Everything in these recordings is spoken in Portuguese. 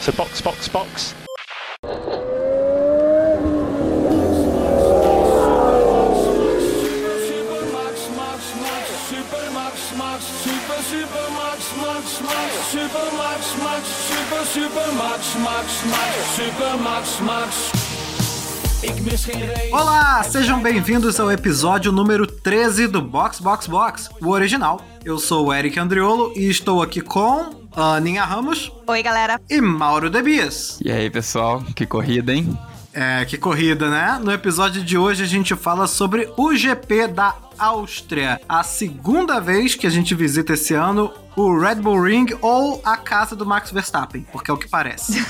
So box, box, box. Olá, sejam bem-vindos ao episódio número 13 do Box Box Box, o original. Eu sou o Eric Andriolo e estou aqui com Aninha Ramos Oi, galera. e Mauro Debias. E aí, pessoal, que corrida, hein? É, que corrida, né? No episódio de hoje a gente fala sobre o GP da Áustria, a segunda vez que a gente visita esse ano o Red Bull Ring ou a casa do Max Verstappen, porque é o que parece.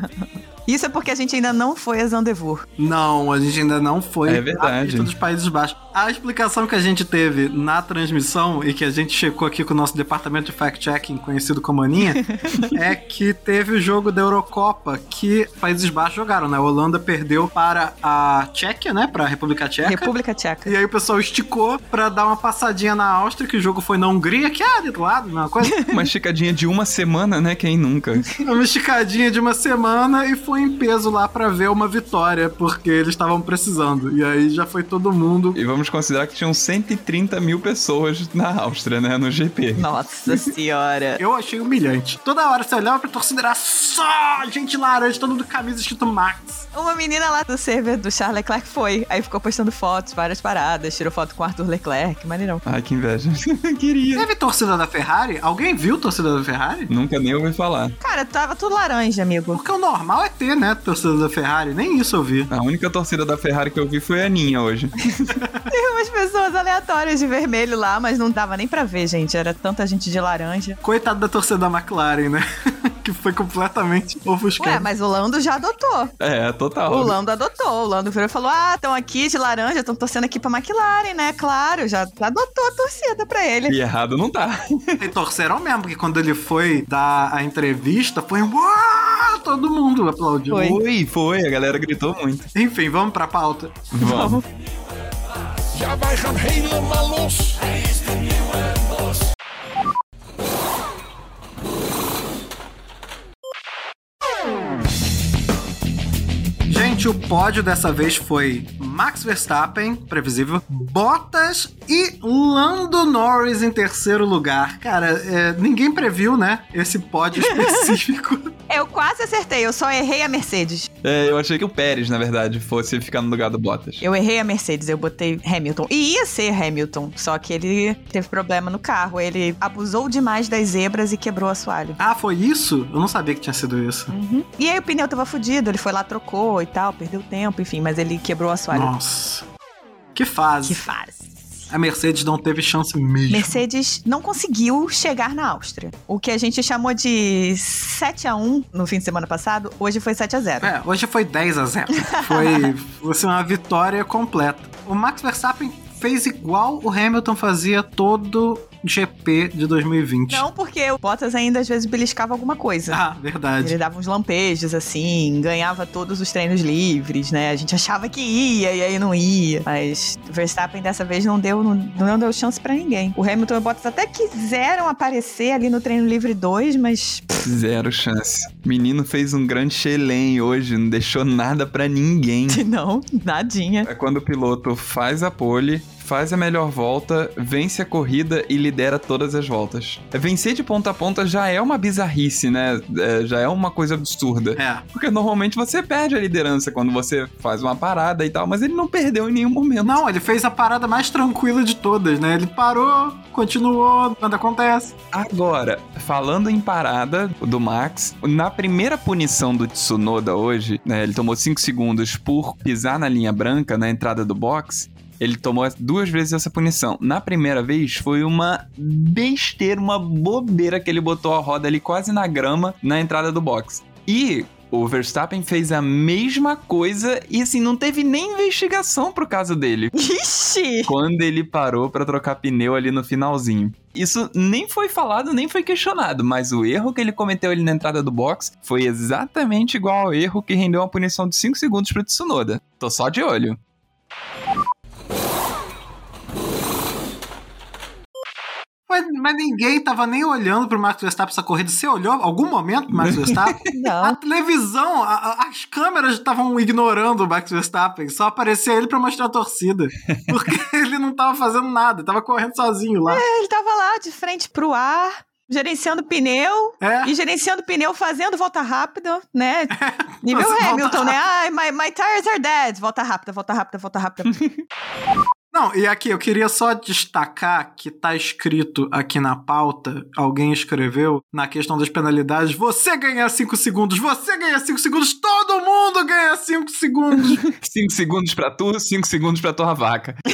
Isso é porque a gente ainda não foi a Zandvoort. Não, a gente ainda não foi É verdade. à pista dos Países Baixos. A explicação que a gente teve na transmissão e que a gente checou aqui com o nosso departamento de fact-checking, conhecido como Aninha, é que teve o jogo da Eurocopa que Países Baixos jogaram, né? A Holanda perdeu para a Tchequia, né? Para a República Tcheca. República Tcheca. E aí o pessoal esticou pra dar uma passadinha na Áustria, que o jogo foi na Hungria, que é ali do lado, uma coisa. Uma esticadinha de uma semana, né? Quem nunca? uma esticadinha de uma semana e foi em peso lá pra ver uma vitória, porque eles estavam precisando. E aí já foi todo mundo. E vamos considerar que tinham 130 mil pessoas na Áustria, né? No GP. Nossa senhora. Eu achei humilhante. Toda hora você olhava pra torcida, era só gente laranja, todo mundo com camisa escrito Max. Uma menina lá do server do Charles Leclerc foi. Aí ficou postando fotos, várias paradas, tirou foto com o Arthur Leclerc, maneirão. Ai, que inveja. Queria. Teve torcida da Ferrari? Alguém viu torcida da Ferrari? Nunca nem ouvi falar. Cara, tava tudo laranja, amigo. Porque o normal é ter, né, torcida da Ferrari. Nem isso eu vi. A única torcida da Ferrari que eu vi foi a Aninha hoje. Tem umas pessoas aleatórias de vermelho lá, mas não dava nem pra ver, gente. Era tanta gente de laranja. Coitado da torcida da McLaren, né? que foi completamente ofuscada. Ué, mas o Lando já adotou. É, total. O Lando adotou. O Lando virou e falou: Ah, estão aqui de laranja, estão torcendo aqui pra McLaren, né? Claro, já adotou a torcida pra ele. E errado não tá. E torceram mesmo, porque quando ele foi dar a entrevista, foi um "Uau!" todo mundo aplaudiu. Foi. Foi, foi. A galera gritou muito. Enfim, vamos pra pauta. Vamos. Gaan helemaal los. Gente, o pódio dessa vez foi Max Verstappen, previsível, Bottas e Lando Norris em terceiro lugar. Cara, é, ninguém previu, né, esse pódio específico. Eu quase acertei, eu só errei a Mercedes. É, eu achei que o Pérez, na verdade, fosse ficar no lugar do Bottas. Eu errei a Mercedes, eu botei Hamilton. E ia ser Hamilton, só que ele teve problema no carro. Ele abusou demais das zebras e quebrou o assoalho. ah, foi isso? Eu não sabia que tinha sido isso. Uhum. E aí o pneu tava fudido, ele foi lá, trocou e tal, perdeu tempo, enfim, mas ele quebrou o assoalho. Nossa. Que fase. Que faz. A Mercedes não teve chance mesmo. Mercedes não conseguiu chegar na Áustria. O que a gente chamou de 7 a 1 no fim de semana passado, hoje foi 7 a 0 É, hoje foi 10 a 0. Foi assim, uma vitória completa. O Max Verstappen fez igual o Hamilton fazia todo GP de 2020. Não, porque o Bottas ainda às vezes beliscava alguma coisa. Ah, verdade. Ele dava uns lampejos, assim, ganhava todos os treinos livres, né? A gente achava que ia e aí não ia. Mas o Verstappen dessa vez não deu, não, não deu chance pra ninguém. O Hamilton e o Bottas até quiseram aparecer ali no treino livre 2, mas Zero chance. Menino fez um grande chelém hoje, não deixou nada pra ninguém. não, nadinha. É quando o piloto faz a pole, faz a melhor volta, vence a corrida e lidera todas as voltas. Vencer de ponta a ponta já é uma bizarrice, né? É, já é uma coisa absurda. É. Porque normalmente você perde a liderança quando você faz uma parada e tal, mas ele não perdeu em nenhum momento. Não, ele fez a parada mais tranquila de todas, né? Ele parou, continuou, nada acontece. Agora, falando em parada do Max, na primeira punição do Tsunoda hoje, né, ele tomou 5 segundos por pisar na linha branca na entrada do box. Ele tomou duas vezes essa punição. Na primeira vez foi uma besteira, uma bobeira que ele botou a roda ali quase na grama na entrada do box. E o Verstappen fez a mesma coisa e assim não teve nem investigação pro caso dele Ixi! quando ele parou pra trocar pneu ali no finalzinho. Isso nem foi falado, nem foi questionado, mas o erro que ele cometeu ali na entrada do box foi exatamente igual ao erro que rendeu uma punição de 5 segundos pro Tsunoda. Tô só de olho. Mas, mas ninguém tava nem olhando pro Max Verstappen essa corrida. Você olhou algum momento pro Max Verstappen? A Não. televisão, a- a- as câmeras estavam ignorando o Max Verstappen. Só aparecia ele pra mostrar a torcida. Porque ele não tava fazendo nada, tava correndo sozinho lá. Ele tava lá de frente pro ar, gerenciando pneu. É. E gerenciando pneu, fazendo volta rápida, né? Nível Nossa, volta Hamilton, né? Ai, my, my tires are dead. Volta rápida, volta rápida, volta rápida. Não, e aqui eu queria só destacar que tá escrito aqui na pauta, alguém escreveu na questão das penalidades, você ganha 5 segundos, você ganha 5 segundos, todo mundo ganha 5 segundos. 5 segundos pra tu, 5 segundos pra tua vaca.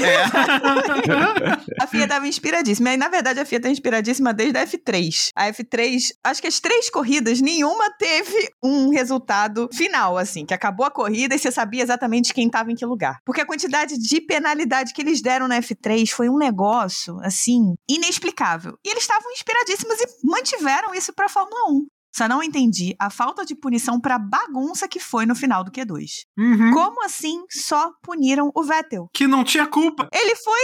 A FIA tava inspiradíssima. E, na verdade, a FIA tá inspiradíssima desde a F3. A F3, acho que as três corridas, nenhuma teve um resultado final, assim, que acabou a corrida e você sabia exatamente quem tava em que lugar. Porque a quantidade de penalidade que eles deram na F3 foi um negócio, assim, inexplicável. E eles estavam inspiradíssimos e mantiveram isso pra Fórmula 1. Só não entendi a falta de punição pra bagunça que foi no final do Q2. Uhum. Como assim só puniram o Vettel? Que não tinha culpa. Ele foi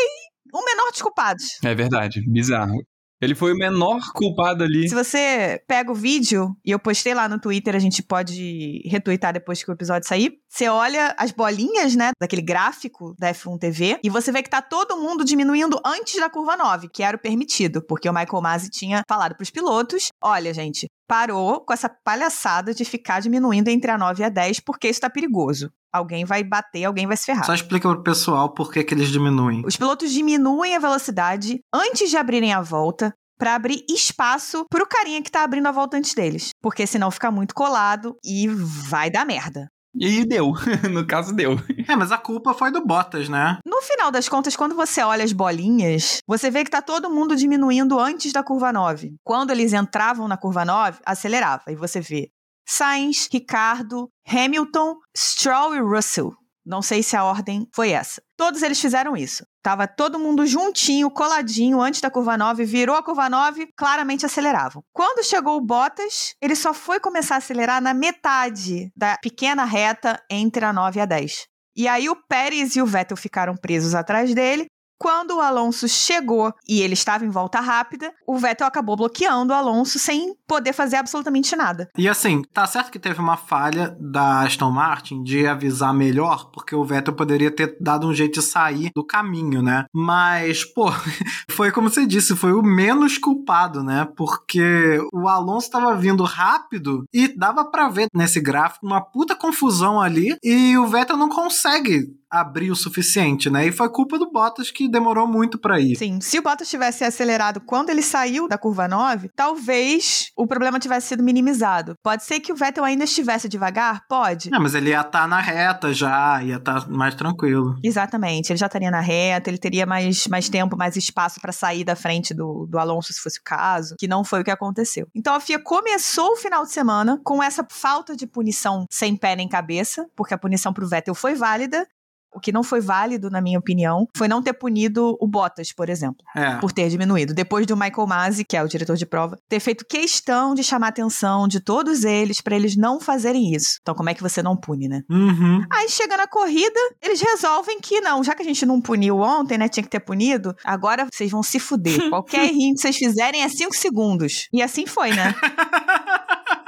o menor dos culpados. É verdade, bizarro. Ele foi o menor culpado ali. Se você pega o vídeo, e eu postei lá no Twitter, a gente pode retweetar depois que o episódio sair. Você olha as bolinhas, né, daquele gráfico da F1 TV, e você vê que tá todo mundo diminuindo antes da curva 9, que era o permitido, porque o Michael Masi tinha falado pros pilotos: olha, gente, parou com essa palhaçada de ficar diminuindo entre a 9 e a 10, porque isso tá perigoso. Alguém vai bater, alguém vai se ferrar. Só explica pro pessoal por que, que eles diminuem. Os pilotos diminuem a velocidade antes de abrirem a volta para abrir espaço pro carinha que tá abrindo a volta antes deles, porque senão fica muito colado e vai dar merda. E deu. no caso, deu. É, mas a culpa foi do Bottas, né? No final das contas, quando você olha as bolinhas, você vê que tá todo mundo diminuindo antes da curva 9. Quando eles entravam na curva 9, acelerava. E você vê Sainz, Ricardo, Hamilton, Stroll e Russell. Não sei se a ordem foi essa. Todos eles fizeram isso. Tava todo mundo juntinho, coladinho, antes da curva 9, virou a curva 9, claramente aceleravam. Quando chegou o Bottas, ele só foi começar a acelerar na metade da pequena reta entre a 9 e a 10. E aí o Pérez e o Vettel ficaram presos atrás dele. Quando o Alonso chegou e ele estava em volta rápida, o Vettel acabou bloqueando o Alonso sem poder fazer absolutamente nada. E assim, tá certo que teve uma falha da Aston Martin de avisar melhor, porque o Vettel poderia ter dado um jeito de sair do caminho, né? Mas, pô, foi como você disse, foi o menos culpado, né? Porque o Alonso tava vindo rápido e dava pra ver nesse gráfico uma puta confusão ali e o Vettel não consegue abrir o suficiente, né? E foi culpa do Bottas que demorou muito pra ir. Sim, se o Bottas tivesse acelerado quando ele saiu da curva 9, talvez o problema tivesse sido minimizado. Pode ser que o Vettel ainda estivesse devagar? Pode. É, mas ele ia estar na reta já, ia estar mais tranquilo. Exatamente, ele já estaria na reta, ele teria mais, mais tempo, mais espaço para sair da frente do, do Alonso, se fosse o caso, que não foi o que aconteceu. Então a FIA começou o final de semana com essa falta de punição sem pé nem cabeça, porque a punição pro Vettel foi válida. O que não foi válido, na minha opinião, foi não ter punido o Bottas, por exemplo É. por ter diminuído. Depois do Michael Masi, que é o diretor de prova, ter feito questão de chamar a atenção de todos eles para eles não fazerem isso. Então, como é que você não pune, né? Uhum. Aí chega na corrida, eles resolvem que não, já que a gente não puniu ontem, né? Tinha que ter punido, agora vocês vão se fuder. Qualquer errinho que vocês fizerem é 5 segundos. E assim foi, né?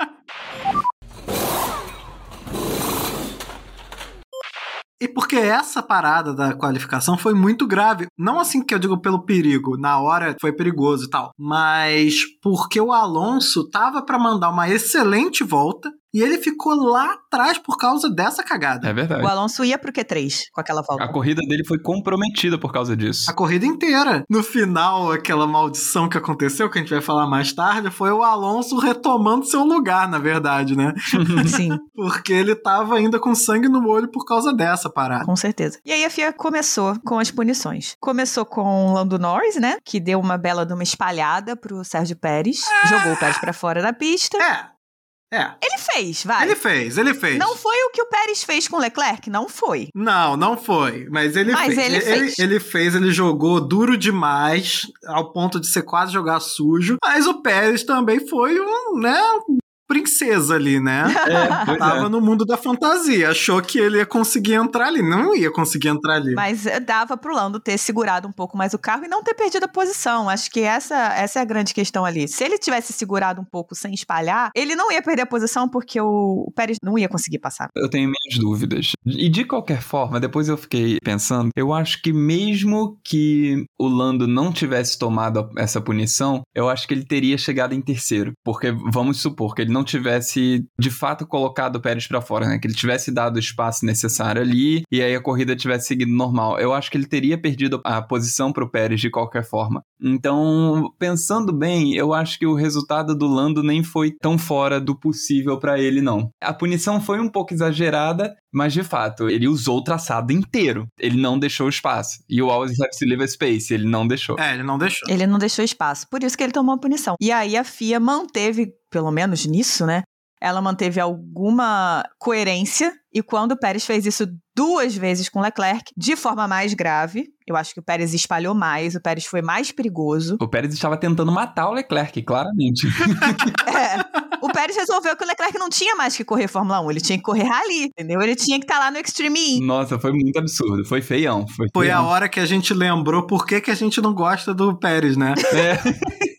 E porque essa parada da qualificação foi muito grave. Não assim que eu digo pelo perigo, na hora foi perigoso e tal, mas porque o Alonso tava pra mandar uma excelente volta e ele ficou lá atrás por causa dessa cagada. É verdade. O Alonso ia pro Q3 com aquela volta. A corrida dele foi comprometida por causa disso. A corrida inteira. No final, aquela maldição que aconteceu, que a gente vai falar mais tarde, foi o Alonso retomando seu lugar, na verdade, né? Sim, Porque ele tava ainda com sangue no olho por causa dessa parada. com certeza. E aí a FIA começou com as punições. Começou com o Lando Norris, né? Que deu uma bela de uma espalhada pro Sérgio Pérez. Jogou o Pérez pra fora da pista. É. É. Ele fez, vai. Ele fez, ele fez. Não foi o que o Pérez fez com o Leclerc? Não foi. Não, não foi. Mas ele Mas fez. ele fez. Ele, fez, ele jogou duro demais, ao ponto de ser quase jogar sujo. Mas o Pérez também foi um, né? Princesa ali, né? É, pois Tava é. no mundo da fantasia. Achou que ele ia conseguir entrar ali. Não ia conseguir entrar ali. Mas eh, dava pro Lando ter segurado um pouco mais o carro e não ter perdido a posição. Acho que essa, essa é a grande questão ali. Se ele tivesse segurado um pouco sem espalhar, ele não ia perder a posição porque o, o Pérez não ia conseguir passar. Eu tenho minhas dúvidas. E de qualquer forma, depois eu fiquei pensando, eu acho que mesmo que o Lando não tivesse tomado essa punição, eu acho que ele teria chegado em terceiro. Porque vamos supor que ele não tivesse de fato colocado o Pérez pra fora, né? Que ele tivesse dado o espaço necessário ali e aí a corrida tivesse seguido normal. Eu acho que ele teria perdido a posição pro Pérez de qualquer forma. Então, pensando bem, eu acho que o resultado do Lando nem foi tão fora do possível pra ele, não. A punição foi um pouco exagerada, mas de fato, ele usou o traçado inteiro. Ele não deixou espaço. E o Always Have to Leave a Space, ele não deixou. É, ele não deixou. Ele não deixou espaço. Por isso que ele tomou a punição. E aí a FIA manteve, pelo menos nisso, né? Ela manteve alguma coerência. E quando o Pérez fez isso duas vezes com Leclerc, de forma mais grave, eu acho que o Pérez espalhou mais, o Pérez foi mais perigoso. O Pérez estava tentando matar o Leclerc, claramente. É. O Pérez resolveu que o Leclerc não tinha mais que correr Fórmula 1, ele tinha que correr rally, entendeu? Ele tinha que estar lá no Extreme E. Nossa, foi muito absurdo. Foi feião. Foi, Foi a hora que a gente lembrou por que, que a gente não gosta do Pérez, né? É.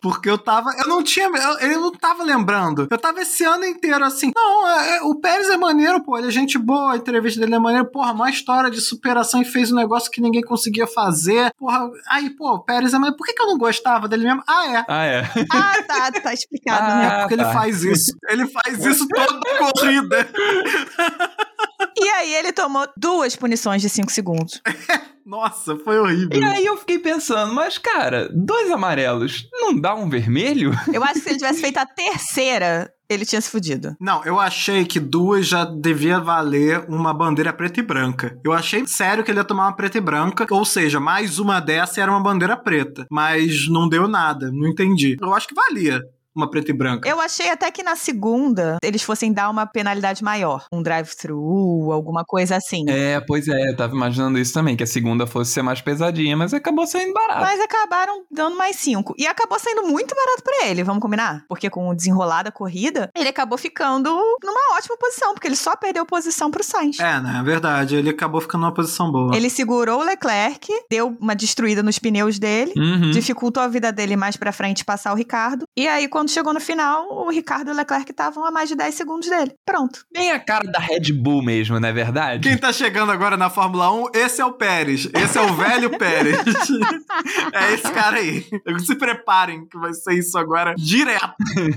Porque eu tava. Eu não tinha. Eu, eu não tava lembrando. Eu tava esse ano inteiro assim. Não, é- é- o Pérez é maneiro, pô. Ele é gente boa, a entrevista dele é maneira. Porra, uma história de superação e fez um negócio que ninguém conseguia fazer. Porra, aí, pô, o Pérez é maneiro. Por que, que eu não gostava dele mesmo? Ah, é. Ah, é. Ah, tá, tá explicado, Ah, né? É porque tá. ele faz isso. Ele faz isso toda corrida. E aí ele tomou duas punições de 5 segundos. Nossa, foi horrível. E aí eu fiquei pensando, mas cara, dois amarelos não dá um vermelho? Eu acho que se ele tivesse feito a terceira, ele tinha se fudido. Não, eu achei que duas já devia valer uma bandeira preta e branca. Eu achei sério que ele ia tomar uma preta e branca, ou seja, mais uma dessa era uma bandeira preta. Mas não deu nada, não entendi. Eu acho que valia uma preta e branca. Eu achei até que na segunda eles fossem dar uma penalidade maior. Um drive-thru, alguma coisa assim. É, pois é, eu tava imaginando isso também, que a segunda fosse ser mais pesadinha, mas acabou saindo barato. Mas acabaram dando mais cinco. E acabou saindo muito barato pra ele, vamos combinar? Porque com o desenrolar da corrida, ele acabou ficando numa ótima posição, porque ele só perdeu posição pro Sainz. É, né? É verdade. Ele acabou ficando numa posição boa. Ele segurou o Leclerc, deu uma destruída nos pneus dele, Uhum. dificultou a vida dele mais pra frente passar o Ricardo. E aí, quando chegou no final, o Ricardo e o Leclerc estavam a mais de 10 segundos dele. Pronto. Bem a cara da Red Bull mesmo, não é verdade? Quem tá chegando agora na Fórmula 1, esse é o Pérez. Esse é o velho Pérez. é esse cara aí. Se preparem, que vai ser isso agora direto.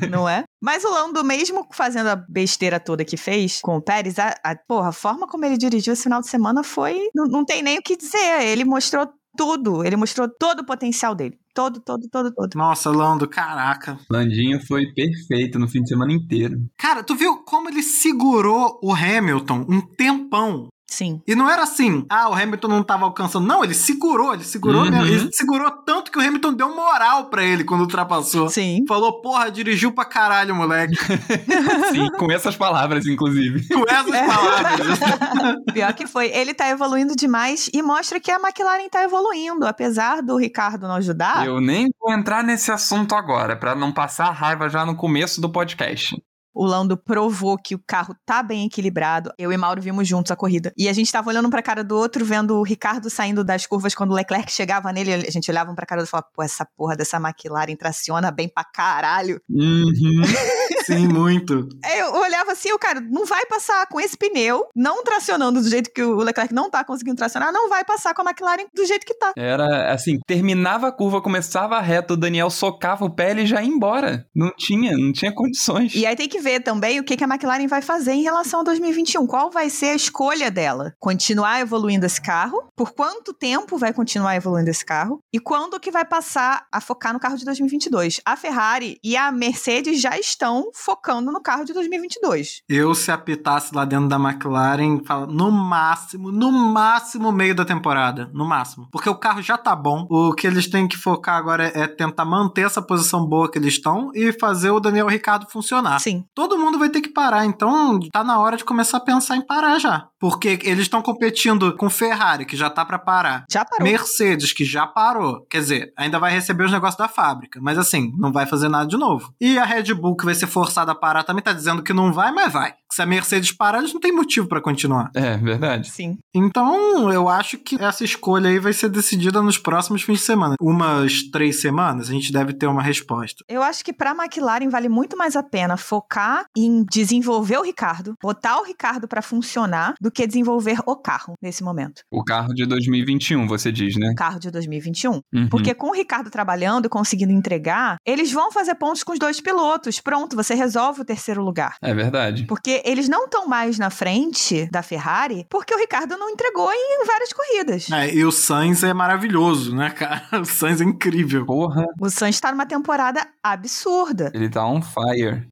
não é? Mas o Lando, mesmo fazendo a besteira toda que fez com o Pérez, a, a, porra, a forma como ele dirigiu esse final de semana foi. Não, não tem nem o que dizer. Ele mostrou tudo. Ele mostrou todo o potencial dele. Todo, todo, todo, todo. Nossa, Lando, caraca. Landinho foi perfeito no fim de semana inteiro. Cara, tu viu como ele segurou o Hamilton um tempão? Sim. E não era assim, ah, o Hamilton não tava alcançando. Não, ele segurou, ele segurou Uhum. mesmo. Ele segurou tanto que o Hamilton deu moral pra ele quando ultrapassou. Sim. Falou, porra, dirigiu pra caralho, moleque. Sim, com essas palavras, inclusive. Com essas palavras. Pior que foi. Ele tá evoluindo demais e mostra que a McLaren tá evoluindo. Apesar do Ricardo não ajudar. Eu nem vou entrar nesse assunto agora, pra não passar raiva já no começo do podcast. O Lando provou que o carro tá bem equilibrado. Eu e Mauro vimos juntos a corrida. E a gente tava olhando um pra cara do outro, vendo o Ricardo saindo das curvas quando o Leclerc chegava nele. A gente olhava um pra cara do outro e falava, pô, essa porra dessa McLaren traciona bem pra caralho. Uhum. Sim, muito. Aí eu olhava assim, o cara não vai passar com esse pneu, não tracionando do jeito que o Leclerc não tá conseguindo tracionar, não vai passar com a McLaren do jeito que tá. Era assim, terminava a curva, começava a reta, o Daniel socava o pé e ele já ia embora. Não tinha, não tinha condições. E aí tem que ver também o que, que a McLaren vai fazer em relação a 2021. Qual vai ser a escolha dela? Continuar evoluindo esse carro? Por quanto tempo vai continuar evoluindo esse carro? E quando que vai passar a focar no carro de 2022? A Ferrari e a Mercedes já estão focando no carro de 2022. dois. Eu, se apitasse lá dentro da McLaren, fala, no máximo, no máximo meio da temporada. No máximo. Porque o carro já tá bom. O que eles têm que focar agora é, é tentar manter essa posição boa que eles estão e fazer o Daniel Ricardo funcionar. Sim. Todo mundo vai ter que parar, então tá na hora de começar a pensar em parar já. Porque eles estão competindo com Ferrari, que já tá pra parar. Já parou. Mercedes, que já parou. Quer dizer, ainda vai receber os negócios da fábrica. Mas assim, não vai fazer nada de novo. E a Red Bull, que vai ser forçada a parar, também tá dizendo que não vai, mas vai. Se a Mercedes parar, eles não tem motivo pra continuar. É, verdade. Sim. Então, eu acho que essa escolha aí vai ser decidida nos próximos fins de semana. Umas três semanas, a gente deve ter uma resposta. Eu acho que pra McLaren vale muito mais a pena focar em desenvolver o Ricardo, botar o Ricardo pra funcionar, do que desenvolver o carro nesse momento. O carro de 2021, você diz, né? O carro de 2021. Uhum. Porque com o Ricardo trabalhando e conseguindo entregar, eles vão fazer pontos com os dois pilotos. Pronto, você resolve o terceiro lugar. É verdade. Porque eles não estão mais na frente da Ferrari porque o Ricardo não entregou em várias corridas. É, e o Sainz é maravilhoso, né, cara? O Sainz é incrível. Porra, O Sainz está numa temporada absurda. ele tá on fire.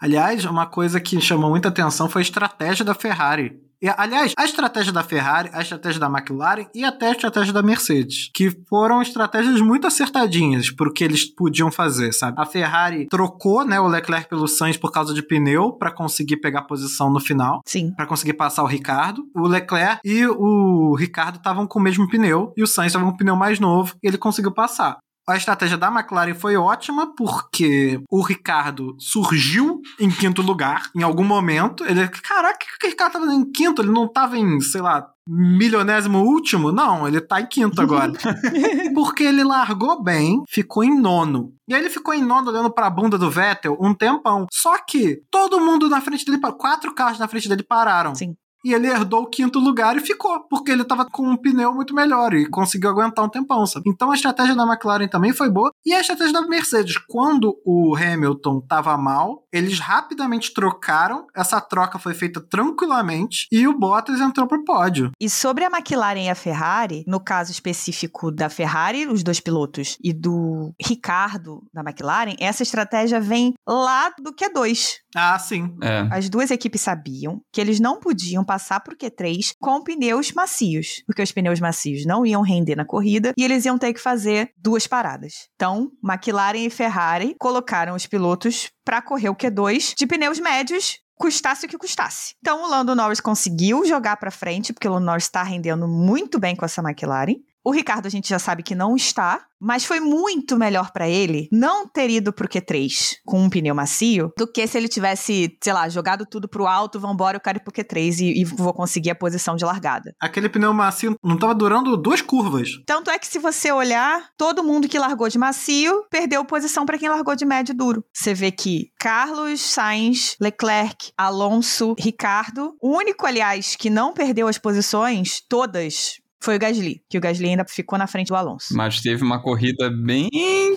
Aliás, uma coisa que chamou muita atenção foi a estratégia da Ferrari. E, aliás, a estratégia da Ferrari, a estratégia da McLaren e até a estratégia da Mercedes, que foram estratégias muito acertadinhas pro que eles podiam fazer, sabe? A Ferrari trocou, né, o Leclerc pelo Sainz por causa de pneu para conseguir pegar posição no final. Sim. Pra conseguir passar o Ricardo. O Leclerc e o Ricardo estavam com o mesmo pneu e o Sainz estava com um pneu mais novo e ele conseguiu passar. A estratégia da McLaren foi ótima porque o Ricardo surgiu em quinto lugar em algum momento. Ele, caraca, o que o Ricardo tava em quinto? Ele não tava em, sei lá, milionésimo último? Não, ele tá em quinto agora. porque ele largou bem, ficou em nono. E aí ele ficou em nono olhando pra bunda do Vettel um tempão. Só que todo mundo na frente dele, quatro carros na frente dele pararam. Sim. E ele herdou o quinto lugar e ficou, porque ele tava com um pneu muito melhor e conseguiu aguentar um tempão, sabe? Então a estratégia da McLaren também foi boa. E a estratégia da Mercedes, quando o Hamilton tava mal, eles rapidamente trocaram. Essa troca foi feita tranquilamente e o Bottas entrou pro pódio. E sobre a McLaren e a Ferrari, no caso específico da Ferrari, os dois pilotos, e do Ricardo da McLaren, essa estratégia vem lá do Q2. Ah, sim. É. As duas equipes sabiam que eles não podiam passar pro Q3 com pneus macios, porque os pneus macios não iam render na corrida e eles iam ter que fazer duas paradas. Então, McLaren e Ferrari colocaram os pilotos para correr o Q2 de pneus médios custasse o que custasse. Então o Lando Norris conseguiu jogar para frente, porque o Lando Norris está rendendo muito bem com essa McLaren. O Ricardo a gente já sabe que não está, mas foi muito melhor para ele não ter ido pro Q3 com um pneu macio do que se ele tivesse, sei lá, jogado tudo pro alto, vambora, eu quero ir pro Q3 e, e vou conseguir a posição de largada. Aquele pneu macio não tava durando duas curvas. Tanto é que se você olhar, todo mundo que largou de macio perdeu posição para quem largou de médio e duro. Você vê que Carlos, Sainz, Leclerc, Alonso, Ricardo, o único, aliás, que não perdeu as posições todas foi o Gasly, que o Gasly ainda ficou na frente do Alonso. Mas teve uma corrida bem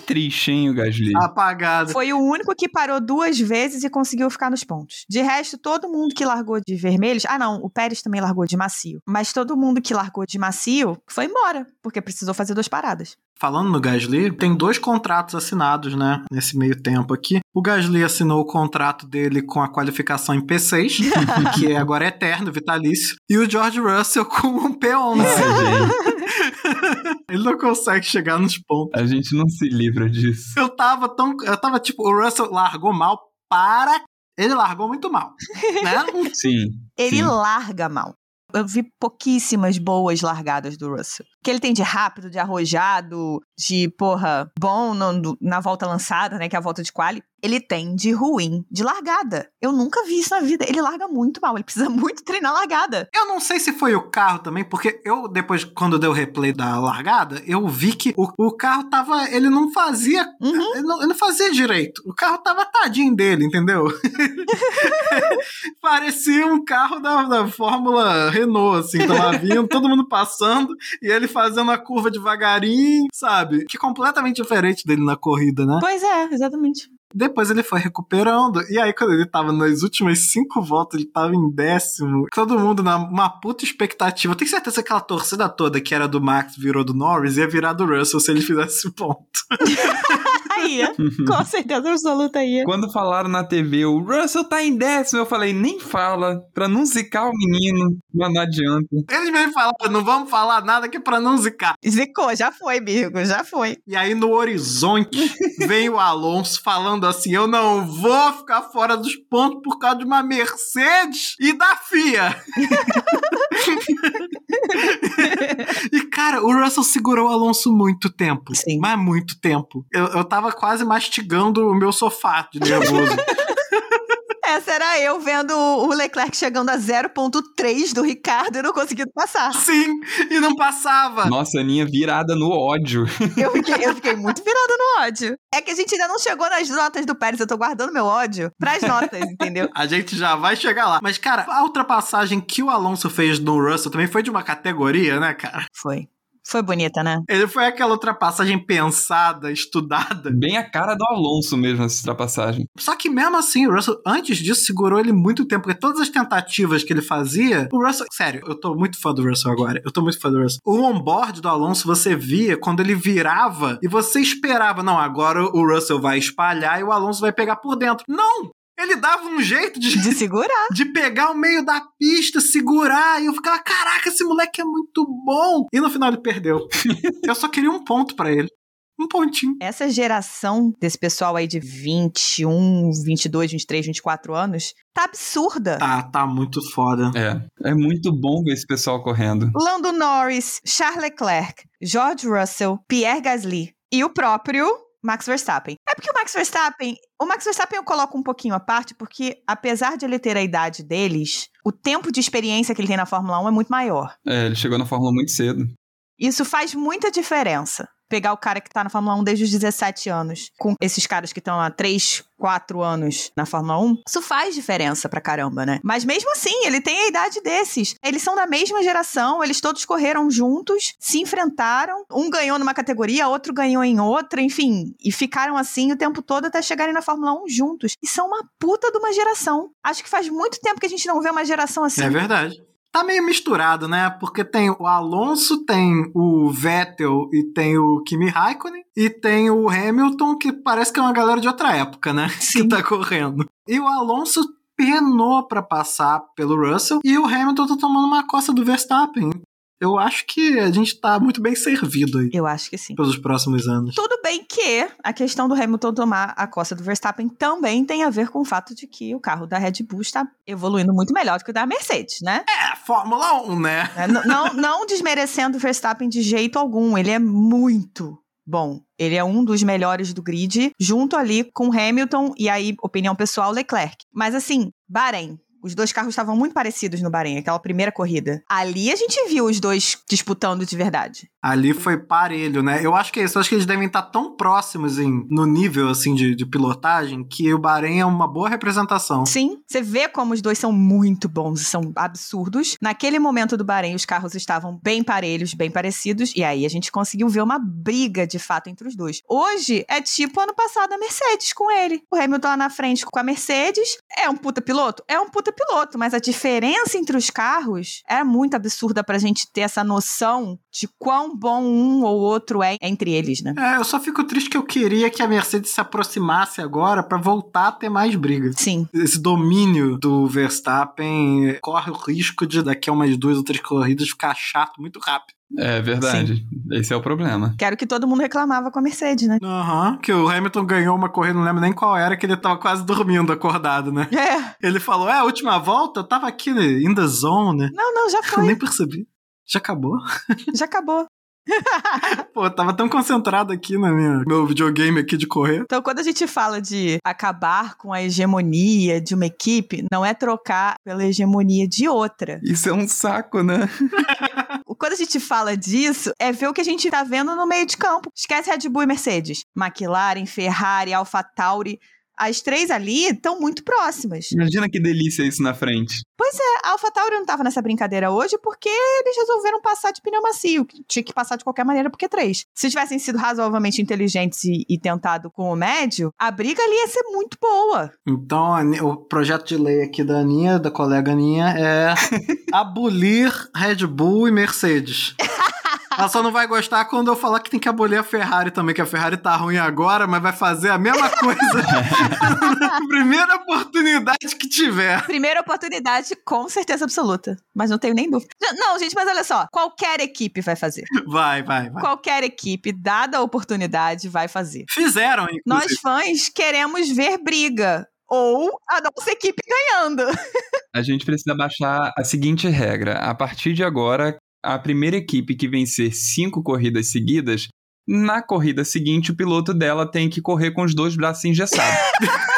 triste, hein, o Gasly. Apagado. Foi o único que parou duas vezes e conseguiu ficar nos pontos. De resto, todo mundo que largou de vermelhos. Ah, não, o Pérez também largou de macio. Mas todo mundo que largou de macio foi embora, porque precisou fazer duas paradas. Falando no Gasly, tem dois contratos assinados, né? Nesse meio tempo aqui. O Gasly assinou o contrato dele com a qualificação em P6, que agora é eterno, vitalício. E o George Russell com um P11. Ele não consegue chegar nos pontos. A gente não se livra disso. Eu tava tão. Eu tava tipo, o Russell largou mal para. Ele largou muito mal. Né? Sim. Ele sim. larga mal. Eu vi pouquíssimas boas largadas do Russell. O que ele tem de rápido, de arrojado, de, porra, bom no- na volta lançada, né? Que é a volta de quali. Ele tem de ruim, de largada. Eu nunca vi isso na vida. Ele larga muito mal. Ele precisa muito treinar largada. Eu não sei se foi o carro também, porque eu, depois, quando deu o replay da largada, eu vi que o, o carro tava. Ele não fazia. Uhum. Ele, não, ele não fazia direito. O carro tava tadinho dele, entendeu? Parecia um carro da, da Fórmula Renault, assim. Tava vindo, todo mundo passando, e ele fazendo a curva devagarinho, sabe? Que completamente diferente dele na corrida, né? Pois é, exatamente. Depois ele foi recuperando, e aí quando ele tava nas últimas cinco voltas, ele tava em décimo. Todo mundo numa puta expectativa. Eu tenho certeza que aquela torcida toda que era do Max virou do Norris ia virar do Russell se ele fizesse ponto. Ia, com certeza absoluta ia. Quando falaram na TV, o Russell tá em décimo, eu falei, nem fala, pra não zicar o menino, mas não adianta. Eles mesmo falaram, não vamos falar nada que é pra não zicar. Zicou, já foi, Birgo, já foi. E aí no horizonte vem o Alonso falando assim: eu não vou ficar fora dos pontos por causa de uma Mercedes e da FIA. e cara, o Russell segurou o Alonso muito tempo. Sim. Mas muito tempo. Eu, eu tava quase mastigando o meu sofá de nervoso. Essa era eu vendo o Leclerc chegando a 0.3 do Ricardo e não conseguindo passar. Sim, e não passava. Nossa, Aninha virada no ódio. Eu fiquei, eu fiquei muito virada no ódio. É que a gente ainda não chegou nas notas do Pérez, eu tô guardando meu ódio pras notas, entendeu? A gente já vai chegar lá. Mas, cara, a ultrapassagem que o Alonso fez no Russell também foi de uma categoria, né, cara? Foi. Foi bonita, né? Ele foi aquela ultrapassagem pensada, estudada. Bem a cara do Alonso mesmo, essa ultrapassagem. Só que mesmo assim, o Russell, antes disso, segurou ele muito tempo, porque todas as tentativas que ele fazia, o Russell. Sério, eu tô muito fã do Russell agora. Eu tô muito fã do Russell. O onboard do Alonso você via quando ele virava e você esperava, não, agora o Russell vai espalhar e o Alonso vai pegar por dentro. Não! Ele dava um jeito de, De segurar. de pegar o meio da pista, segurar, e eu ficava, caraca, esse moleque é muito bom. E no final ele perdeu. eu só queria um ponto pra ele. Um pontinho. Essa geração desse pessoal aí de 21, 22, 23, 24 anos tá absurda. Tá, tá muito foda. É, é muito bom ver esse pessoal correndo. Lando Norris, Charles Leclerc, George Russell, Pierre Gasly e o próprio Max Verstappen. É porque o Max Verstappen, o Max Verstappen eu coloco um pouquinho à parte, porque apesar de ele ter a idade deles, o tempo de experiência que ele tem na Fórmula 1 é muito maior. É, ele chegou na Fórmula muito cedo. Isso faz muita diferença. Pegar o cara que tá na Fórmula 1 desde os 17 anos, com esses caras que estão há 3, 4 anos na Fórmula 1, isso faz diferença pra caramba, né? Mas mesmo assim, ele tem a idade desses. Eles são da mesma geração, eles todos correram juntos, se enfrentaram, um ganhou numa categoria, outro ganhou em outra, enfim, e ficaram assim o tempo todo até chegarem na Fórmula 1 juntos. E são uma puta de uma geração. Acho que faz muito tempo que a gente não vê uma geração assim. É verdade. Tá meio misturado, né? Porque tem o Alonso, tem o Vettel e tem o Kimi Raikkonen. E tem o Hamilton, que parece que é uma galera de outra época, né? Que tá correndo. E o Alonso penou pra passar pelo Russell. E o Hamilton tá tomando uma coça do Verstappen. Eu acho que a gente tá muito bem servido aí Eu acho que sim. pelos próximos anos. Tudo bem que a questão do Hamilton tomar a costa do Verstappen também tem a ver com o fato de que o carro da Red Bull está evoluindo muito melhor do que o da Mercedes, né? É, Fórmula 1, né? É, n- não, não desmerecendo o Verstappen de jeito algum, ele é muito bom. Ele é um dos melhores do grid, junto ali com Hamilton e aí, opinião pessoal, Leclerc. Mas assim, Bahrein. Os dois carros estavam muito parecidos no Bahrein, aquela primeira corrida. Ali a gente viu os dois disputando de verdade. Ali foi parelho, né? Eu acho que é isso. Eu acho que eles devem estar tão próximos em, no nível, assim, de, de pilotagem que o Bahrein é uma boa representação. Sim, você vê como os dois são muito bons, são absurdos. Naquele momento do Bahrein, os carros estavam bem parelhos, bem parecidos, e aí a gente conseguiu ver uma briga de fato entre os dois. Hoje é tipo ano passado a Mercedes com ele. O Hamilton lá na frente com a Mercedes. É um puta piloto? É um puta piloto, mas a diferença entre os carros é muito absurda pra gente ter essa noção de quão bom um ou outro é entre eles, né? É, eu só fico triste que eu queria que a Mercedes se aproximasse agora pra voltar a ter mais briga. Sim. Esse domínio do Verstappen corre o risco de daqui a umas duas ou três corridas ficar chato muito rápido. É verdade. Esse é o problema. Quero que todo mundo reclamava com a Mercedes, né? Aham, que o Hamilton ganhou uma corrida, não lembro nem qual era, que ele tava quase dormindo acordado, né? É. Ele falou: É, a última volta eu tava aqui in the zone. Não, não, já Eu foi. nem percebi. Já acabou? Já acabou. Pô, eu tava tão concentrado aqui no meu videogame aqui de correr. Então, quando a gente fala de acabar com a hegemonia de uma equipe, não é trocar pela hegemonia de outra. Isso é um saco, né? Quando a gente fala disso, é ver o que a gente tá vendo no meio de campo. Esquece Red Bull e Mercedes. McLaren, Ferrari, AlphaTauri. As três ali estão muito próximas. Imagina que delícia isso na frente. A AlphaTauri não tava nessa brincadeira hoje porque eles resolveram passar de pneu macio. que Tinha que passar de qualquer maneira porque é três. Se tivessem sido razoavelmente inteligentes e, e tentado com o médio, a briga ali ia ser muito boa. Então, o projeto de lei aqui da Aninha, da colega Aninha, é abolir Red Bull e Mercedes. Ela só não vai gostar quando eu falar que tem que abolir a Ferrari também, que a Ferrari tá ruim agora, mas vai fazer a mesma coisa na primeira oportunidade que tiver. Primeira oportunidade, com certeza absoluta. Mas não tenho nem dúvida. Não, gente, mas olha só. Qualquer equipe vai fazer. Vai, vai, vai. Qualquer equipe, dada a oportunidade, vai fazer. Fizeram, inclusive. Nós fãs queremos ver briga. Ou a nossa equipe ganhando. A gente precisa baixar a seguinte regra. A partir de agora, a primeira equipe que vencer cinco corridas seguidas, na corrida seguinte, o piloto dela tem que correr com os dois braços engessados.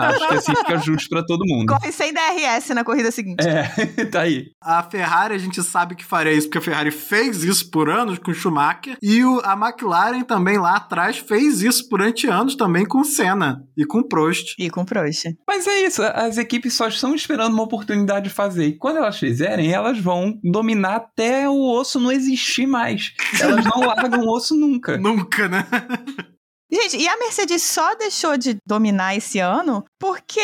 Acho que assim fica justo pra todo mundo. Corre sem DRS na corrida seguinte. É, tá aí. A Ferrari, a gente sabe que faria isso, porque a Ferrari fez isso por anos com o Schumacher. E o- a McLaren também lá atrás fez isso durante anos também com o Senna e com o Prost. E com Prost. Mas é isso, as equipes só estão esperando uma oportunidade de fazer. E quando elas fizerem, elas vão dominar até o osso não existir mais. Elas não largam o osso nunca. Nunca, né? Gente, e a Mercedes só deixou de dominar esse ano porque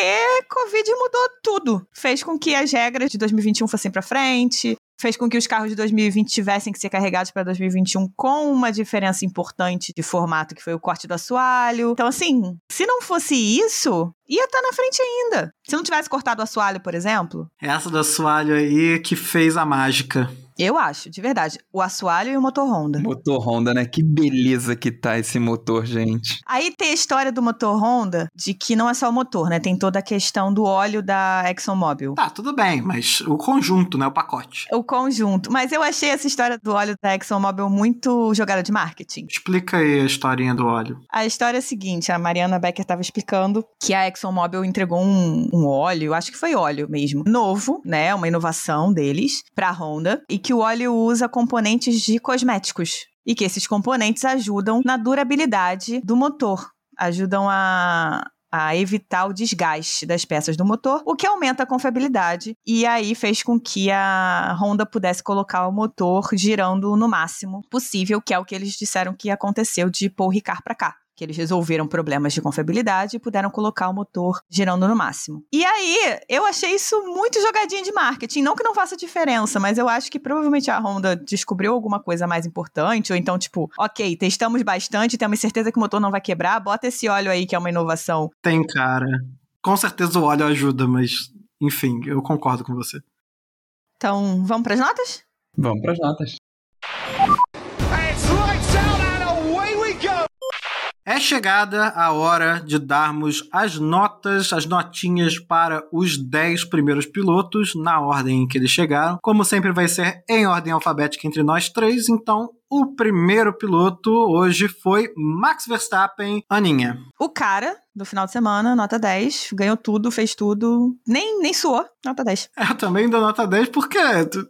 Covid mudou tudo. Fez com que as regras de 2021 fossem pra frente, fez com que os carros de 2020 tivessem que ser carregados para 2021 com uma diferença importante de formato, que foi o corte do assoalho. Então, assim, se não fosse isso, ia estar na frente ainda. Se não tivesse cortado o assoalho, por exemplo, Essa do assoalho aí que fez a mágica. Eu acho, de verdade, o assoalho e o motor Honda. Motor Honda, né? Que beleza que tá esse motor, gente. Aí tem a história do motor Honda, de que não é só o motor, né? Tem toda a questão do óleo da ExxonMobil. Tá, tudo bem, mas o conjunto, né? O pacote. O conjunto. Mas eu achei essa história do óleo da ExxonMobil muito jogada de marketing. Explica aí a historinha do óleo. A história é a seguinte: a Mariana Becker estava explicando que a ExxonMobil entregou um, um óleo, acho que foi óleo mesmo, novo, né? Uma inovação deles para a Honda, e que o óleo usa componentes de cosméticos. E que esses componentes ajudam na durabilidade do motor, ajudam a. A evitar o desgaste das peças do motor, o que aumenta a confiabilidade. E aí fez com que a Honda pudesse colocar o motor girando no máximo possível, que é o que eles disseram que aconteceu de Paul Ricard para cá que eles resolveram problemas de confiabilidade e puderam colocar o motor girando no máximo. E aí, eu achei isso muito jogadinha de marketing. Não que não faça diferença, mas eu acho que provavelmente a Honda descobriu alguma coisa mais importante, ou então, tipo, ok, testamos bastante, temos certeza que o motor não vai quebrar, bota esse óleo aí que é uma inovação. Tem, cara. Com certeza o óleo ajuda, mas enfim, eu concordo com você. Então, vamos pras notas? Vamos pras notas. É chegada a hora de darmos as notas, as notinhas para os 10 primeiros pilotos, na ordem em que eles chegaram. Como sempre, vai ser em ordem alfabética entre nós três, então o primeiro piloto hoje foi Max Verstappen, Aninha. O cara do final de semana, nota 10, ganhou tudo, fez tudo, nem, nem suou, nota 10. Eu também dou nota 10 porque,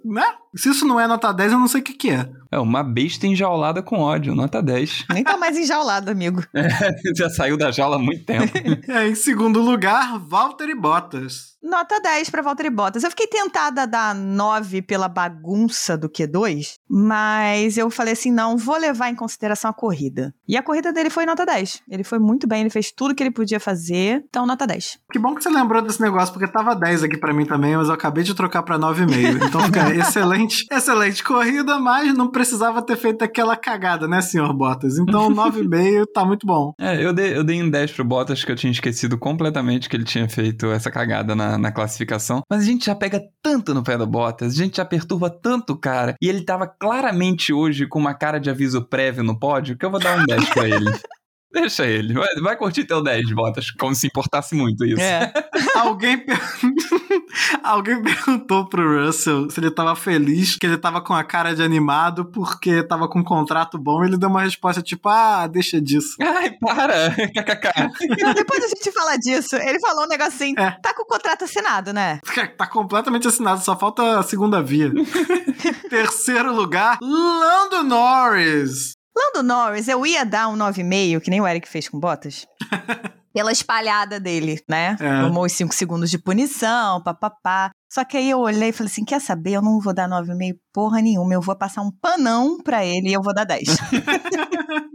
né? Se isso não é nota 10, eu não sei o que, que é. É uma besta enjaulada com ódio, nota 10. Nem tá mais enjaulado, amigo. Já saiu da jaula há muito tempo. É, em segundo lugar, Valtteri Bottas. Nota 10 pra Valtteri Bottas. Eu fiquei tentada a dar 9 pela bagunça do Q2, mas eu falei assim, não, vou levar em consideração a corrida. E a corrida dele foi nota 10. Ele foi muito bem, ele fez tudo que ele podia fazer, então nota 10. Que bom que você lembrou desse negócio, porque tava 10 aqui pra mim também, mas eu acabei de trocar pra 9,5. Então fica excelente, excelente corrida, mas não precisava ter feito aquela cagada, né, senhor Bottas? Então 9,5 tá muito bom. É, eu dei, eu dei um 10 pro Bottas, que eu tinha esquecido completamente que ele tinha feito essa cagada na, na classificação. Mas a gente já pega tanto no pé do Bottas, a gente já perturba tanto o cara. E ele tava claramente hoje com uma cara de aviso prévio no pódio, que eu vou dar um 10 pra ele. Deixa ele. Vai, vai curtir teu 10, Bottas, como se importasse muito isso. É. Alguém, per- Alguém perguntou pro Russell se ele tava feliz, que ele tava com a cara de animado porque tava com um contrato bom. E ele deu uma resposta tipo, ah, deixa disso. Ai, para! KKK. Não, depois a gente fala disso. Ele falou um negócio assim, É. tá com o contrato assinado, né? Tá completamente assinado, só falta a segunda via. Terceiro lugar, Lando Norris. Lando Norris, eu ia dar um 9,5, que nem o Eric fez com Bottas. pela espalhada dele, né? É. Tomou os 5 segundos de punição, papapá. Só que aí eu olhei e falei assim: quer saber? Eu não vou dar 9,5 porra nenhuma. Eu vou passar um panão pra ele e eu vou dar 10.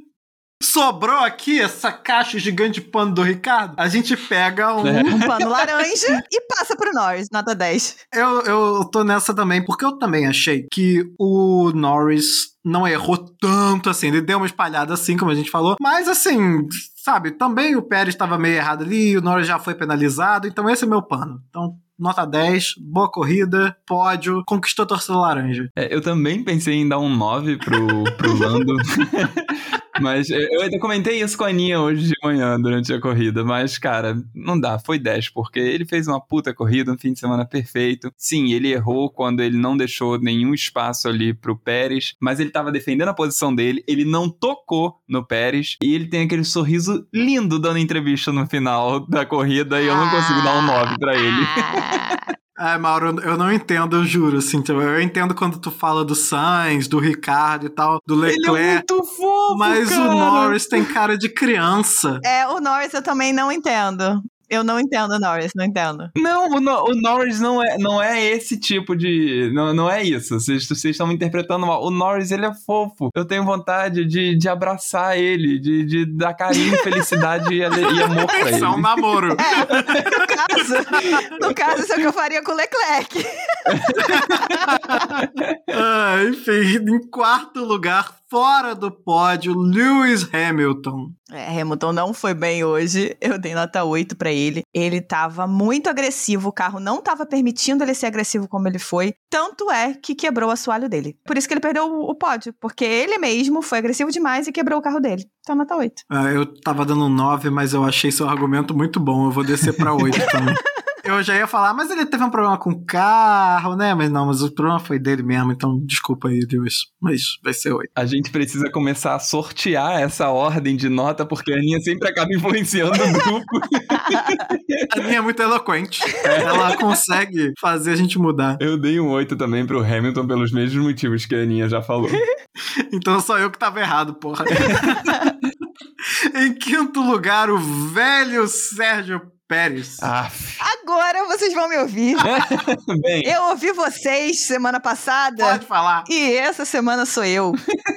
Sobrou aqui essa caixa gigante de pano do Ricardo. A gente pega um. É. um pano laranja e passa pro Norris, nota 10. Eu, eu tô nessa também, porque eu também achei que o Norris não errou tanto assim. Ele deu uma espalhada assim, como a gente falou. Mas assim, sabe, também o Pérez estava meio errado ali, o Norris já foi penalizado. Então esse é meu pano. Então. Nota 10, boa corrida, pódio, conquistou a torcida laranja. É, eu também pensei em dar um 9 pro, pro Lando. mas eu ainda comentei isso com a Aninha hoje de manhã, durante a corrida. Mas, cara, não dá, foi 10, porque ele fez uma puta corrida, um fim de semana perfeito. Sim, ele errou quando ele não deixou nenhum espaço ali pro Pérez, mas ele tava defendendo a posição dele, ele não tocou no Pérez, e ele tem aquele sorriso lindo dando entrevista no final da corrida, e eu não consigo dar um 9 pra ele. É, Mauro, eu não entendo, eu juro, assim, tipo, eu entendo quando tu fala do Sainz, do Ricardo e tal, do Ele é Leclerc, muito fofo, mas cara. o Norris tem cara de criança. É, o Norris eu também não entendo. Eu não entendo o Norris, não entendo. Não, o, No- o Norris não é, não é esse tipo de. Não, não é isso. Vocês vocês estão me interpretando mal. O Norris, ele é fofo. Eu tenho vontade de, de abraçar ele, de, de dar carinho, felicidade e, e amor pra Isso é um ele. namoro. No caso, no caso, isso é o que eu faria com o Leclerc. Ah, enfim, em quarto lugar, fora do pódio, Lewis Hamilton. É, Hamilton não foi bem hoje. Eu dei nota 8 pra ele. Ele tava muito agressivo, o carro não tava permitindo ele ser agressivo como ele foi. Tanto é que quebrou o assoalho dele. Por isso que ele perdeu o, pódio, porque ele mesmo foi agressivo demais e quebrou o carro dele. Então, nota 8. Ah, eu tava dando um 9, mas eu achei seu argumento muito bom. Eu vou descer pra 8 também. Eu já ia falar, mas ele teve um problema com o carro, né? Mas não, mas o problema foi dele mesmo, então desculpa aí, Lewis. Mas vai ser 8. A gente precisa começar a sortear essa ordem de nota, porque a Aninha sempre acaba influenciando o grupo. A minha é muito eloquente. Ela consegue fazer a gente mudar. Eu dei um 8 também pro Hamilton pelos mesmos motivos que a Aninha já falou. Então só eu que tava errado, porra. em quinto lugar, o velho Sérgio Pérez. Ah, Agora vocês vão me ouvir. bem. Eu ouvi vocês semana passada. Pode falar. E essa semana sou eu.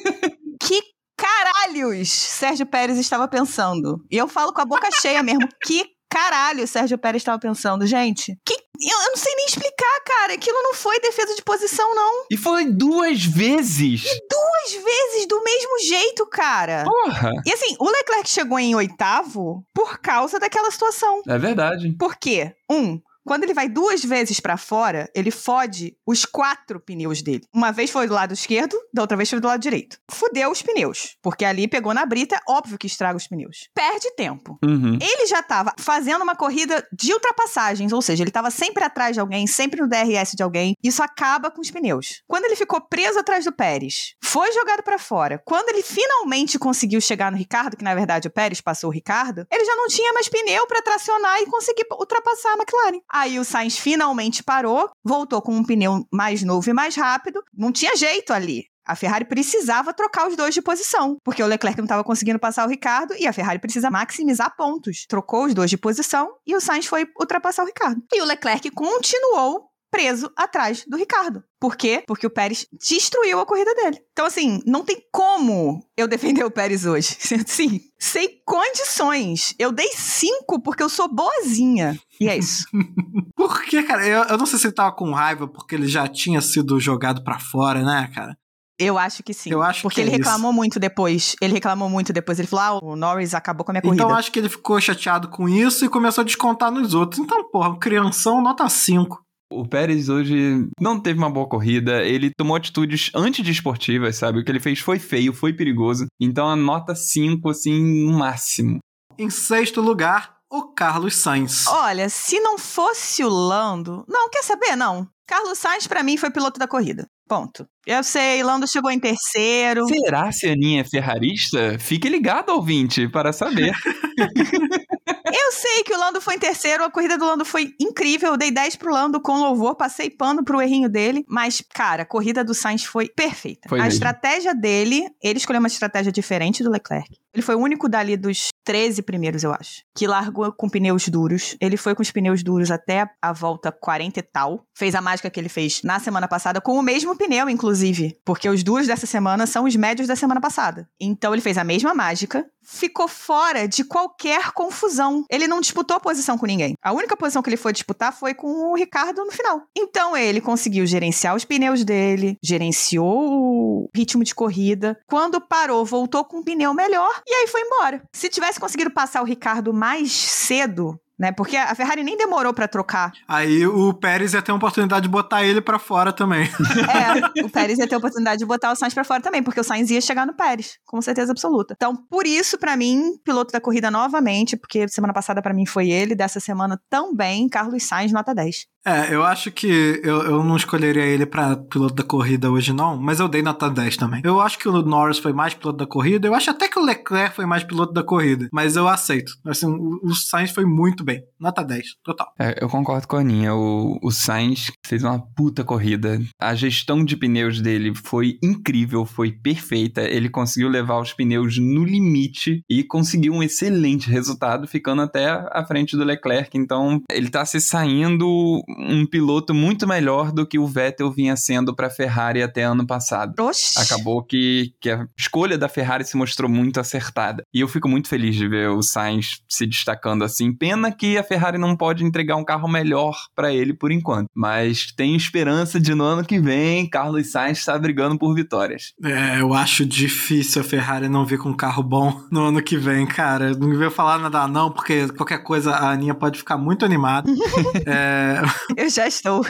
que caralhos Sérgio Pérez estava pensando? E eu falo com a boca cheia mesmo. Que caralho Sérgio Pérez estava pensando, gente? Que eu, eu não sei nem explicar, cara. Aquilo não foi defesa de posição, não. E foi duas vezes. Duas vezes do mesmo jeito, cara. Porra. E assim, o Leclerc chegou em oitavo por causa daquela situação. É verdade. Por quê? Um, quando ele vai duas vezes pra fora, ele fode os quatro pneus dele. Uma vez foi do lado esquerdo, da outra vez foi do lado direito. Fudeu os pneus, porque ali pegou na brita, é óbvio que estraga os pneus. Perde tempo. Uhum. Ele já tava fazendo uma corrida de ultrapassagens, ou seja, ele tava sempre atrás de alguém, sempre no DRS de alguém. Isso acaba com os pneus. Quando ele ficou preso atrás do Pérez, foi jogado pra fora. Quando ele finalmente conseguiu chegar no Ricardo, que na verdade o Pérez passou o Ricardo, ele já não tinha mais pneu pra tracionar e conseguir ultrapassar a McLaren. Aí o Sainz finalmente parou, voltou com um pneu mais novo e mais rápido. Não tinha jeito ali. A Ferrari precisava trocar os dois de posição, porque o Leclerc não estava conseguindo passar o Ricardo e a Ferrari precisa maximizar pontos. Trocou os dois de posição e o Sainz foi ultrapassar o Ricardo. E o Leclerc continuou preso atrás do Ricardo. Por quê? Porque o Pérez destruiu a corrida dele. Então, assim, não tem como eu defender o Pérez hoje. Sim, sem condições. Eu dei cinco porque eu sou boazinha. E é isso. Por que, cara? Eu, eu não sei se ele tava com raiva porque ele já tinha sido jogado pra fora, né, cara? Eu acho que sim. Eu acho porque que é ele isso. reclamou muito depois. Ele reclamou muito depois. Ele falou: ah, o Norris acabou com a minha corrida. Então eu acho que ele ficou chateado com isso e começou a descontar nos outros. Então, porra, crianção, nota 5. O Pérez hoje não teve uma boa corrida, ele tomou atitudes antidesportivas, sabe? O que ele fez foi feio, foi perigoso. Então a nota 5, assim, no máximo. Em sexto lugar, o Carlos Sainz. Olha, se não fosse o Lando. Não, quer saber? Não. Carlos Sainz, pra mim, foi piloto da corrida. Ponto. Eu sei, Lando chegou em terceiro. Será se a Aninha é ferrarista? Fique ligado, ouvinte, para saber. Eu sei que o Lando foi em terceiro, a corrida do Lando foi incrível. Eu dei 10 pro Lando com louvor, passei pano pro errinho dele. Mas, cara, a corrida do Sainz foi perfeita. Foi a mesmo. estratégia dele, ele escolheu uma estratégia diferente do Leclerc. Ele foi o único dali dos 13 primeiros, eu acho, que largou com pneus duros. Ele foi com os pneus duros até a volta 40 e tal. Fez a mágica que ele fez na semana passada com o mesmo pneu, inclusive. Porque os duros dessa semana são os médios da semana passada. Então ele fez a mesma mágica, ficou fora de qualquer confusão. Ele não disputou posição com ninguém. A única posição que ele foi disputar foi com o Ricardo no final. Então ele conseguiu gerenciar os pneus dele, gerenciou o ritmo de corrida. Quando parou, voltou com um pneu melhor e aí foi embora. Se tivesse conseguido passar o Ricardo mais cedo, né? Porque a Ferrari nem demorou pra trocar. Aí o Pérez ia ter uma oportunidade de botar ele pra fora também. É, o Pérez ia ter a oportunidade de botar o Sainz pra fora também, porque o Sainz ia chegar no Pérez, com certeza absoluta. Então, por isso, pra mim, piloto da corrida novamente, porque semana passada pra mim foi ele, dessa semana também, Carlos Sainz, nota 10. É, eu acho que eu, eu não escolheria ele pra piloto da corrida hoje, não, mas eu dei nota 10 também. Eu acho que o Norris foi mais piloto da corrida, eu acho até que o Leclerc foi mais piloto da corrida, mas eu aceito. Assim, o, o Sainz foi muito bem. Nota 10, total. É, eu concordo com a Aninha. O, o Sainz fez uma puta corrida. A gestão de pneus dele foi incrível, foi perfeita. Ele conseguiu levar os pneus no limite e conseguiu um excelente resultado, ficando até à frente do Leclerc. Então, ele tá se saindo um piloto muito melhor do que o Vettel vinha sendo para a Ferrari até ano passado. Oxi. Acabou que, que a escolha da Ferrari se mostrou muito acertada. E eu fico muito feliz de ver o Sainz se destacando assim. Pena que a Ferrari não pode entregar um carro melhor para ele por enquanto. Mas tenho esperança de no ano que vem Carlos Sainz estar brigando por vitórias. É, eu acho difícil a Ferrari não vir com um carro bom no ano que vem, cara. Não veio falar nada não, porque qualquer coisa a Aninha pode ficar muito animada. é, Eu já estou.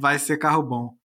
vai ser carro bom.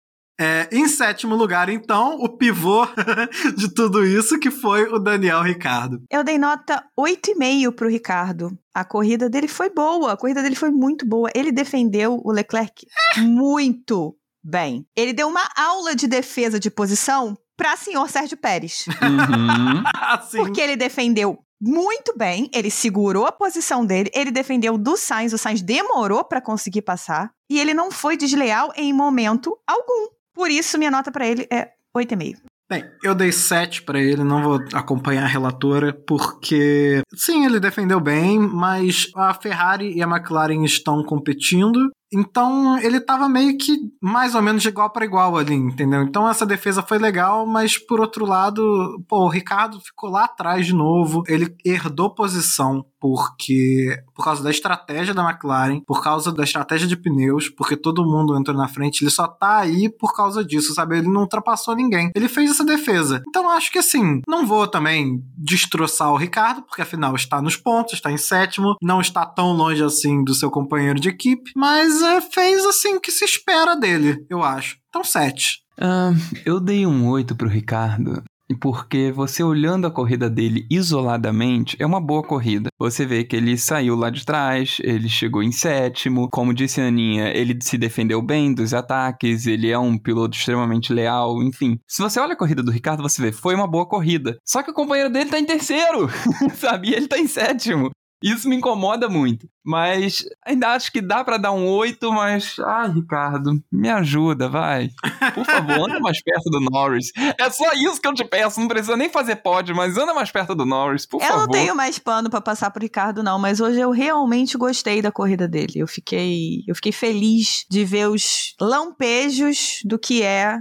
É, em sétimo lugar, então, o pivô de tudo isso, que foi o Daniel Ricardo. Eu dei nota 8,5 pro Ricardo. A corrida dele foi boa, a corrida dele foi muito boa. Ele defendeu o Leclerc muito bem. Ele deu uma aula de defesa de posição para senhor Sérgio Pérez. Uhum. Assim, Porque ele defendeu muito bem, ele segurou a posição dele, ele defendeu do Sainz, o Sainz demorou para conseguir passar e ele não foi desleal em momento algum. Por isso minha nota para ele é 8,5. Bem, eu dei 7 pra ele, não vou acompanhar a relatora, porque sim, ele defendeu bem, mas a Ferrari e a McLaren estão competindo. Então ele tava meio que mais ou menos de igual para igual ali, entendeu? Então essa defesa foi legal, mas por outro lado, pô, o Ricardo ficou lá atrás de novo. Ele herdou posição porque por causa da estratégia da McLaren, por causa da estratégia de pneus, porque todo mundo entrou na frente, ele só tá aí por causa disso, sabe? Ele não ultrapassou ninguém. Ele fez essa defesa. Então acho que assim, não vou também destroçar o Ricardo, porque afinal está nos pontos, está em sétimo, não está tão longe assim do seu companheiro de equipe, mas é, fez assim o que se espera dele, eu acho. Então, sete. Ah, eu dei um 8 pro Ricardo. Porque você olhando a corrida dele isoladamente, é uma boa corrida. Você vê que ele saiu lá de trás, ele chegou em sétimo. Como disse a Aninha, ele se defendeu bem dos ataques, ele é um piloto extremamente leal, enfim. Se você olha a corrida do Ricardo, você vê, foi uma boa corrida. Só que o companheiro dele tá em terceiro, sabe? E ele tá em sétimo. Isso me incomoda muito. Mas ainda acho que dá pra dar um 8, mas. Ai, Ricardo, me ajuda, vai. Por favor, anda mais perto do Norris. É só isso que eu te peço. Não precisa nem fazer pódio, mas anda mais perto do Norris, por eu favor. não tenho mais pano pra passar pro Ricardo, não, mas hoje eu realmente gostei da corrida dele. Eu fiquei, eu fiquei feliz de ver os lampejos do que é,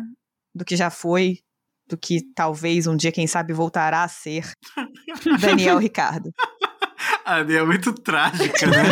do que já foi, do que talvez um dia, quem sabe, voltará a ser Daniel Ricardo. A Aninha é muito trágica, né?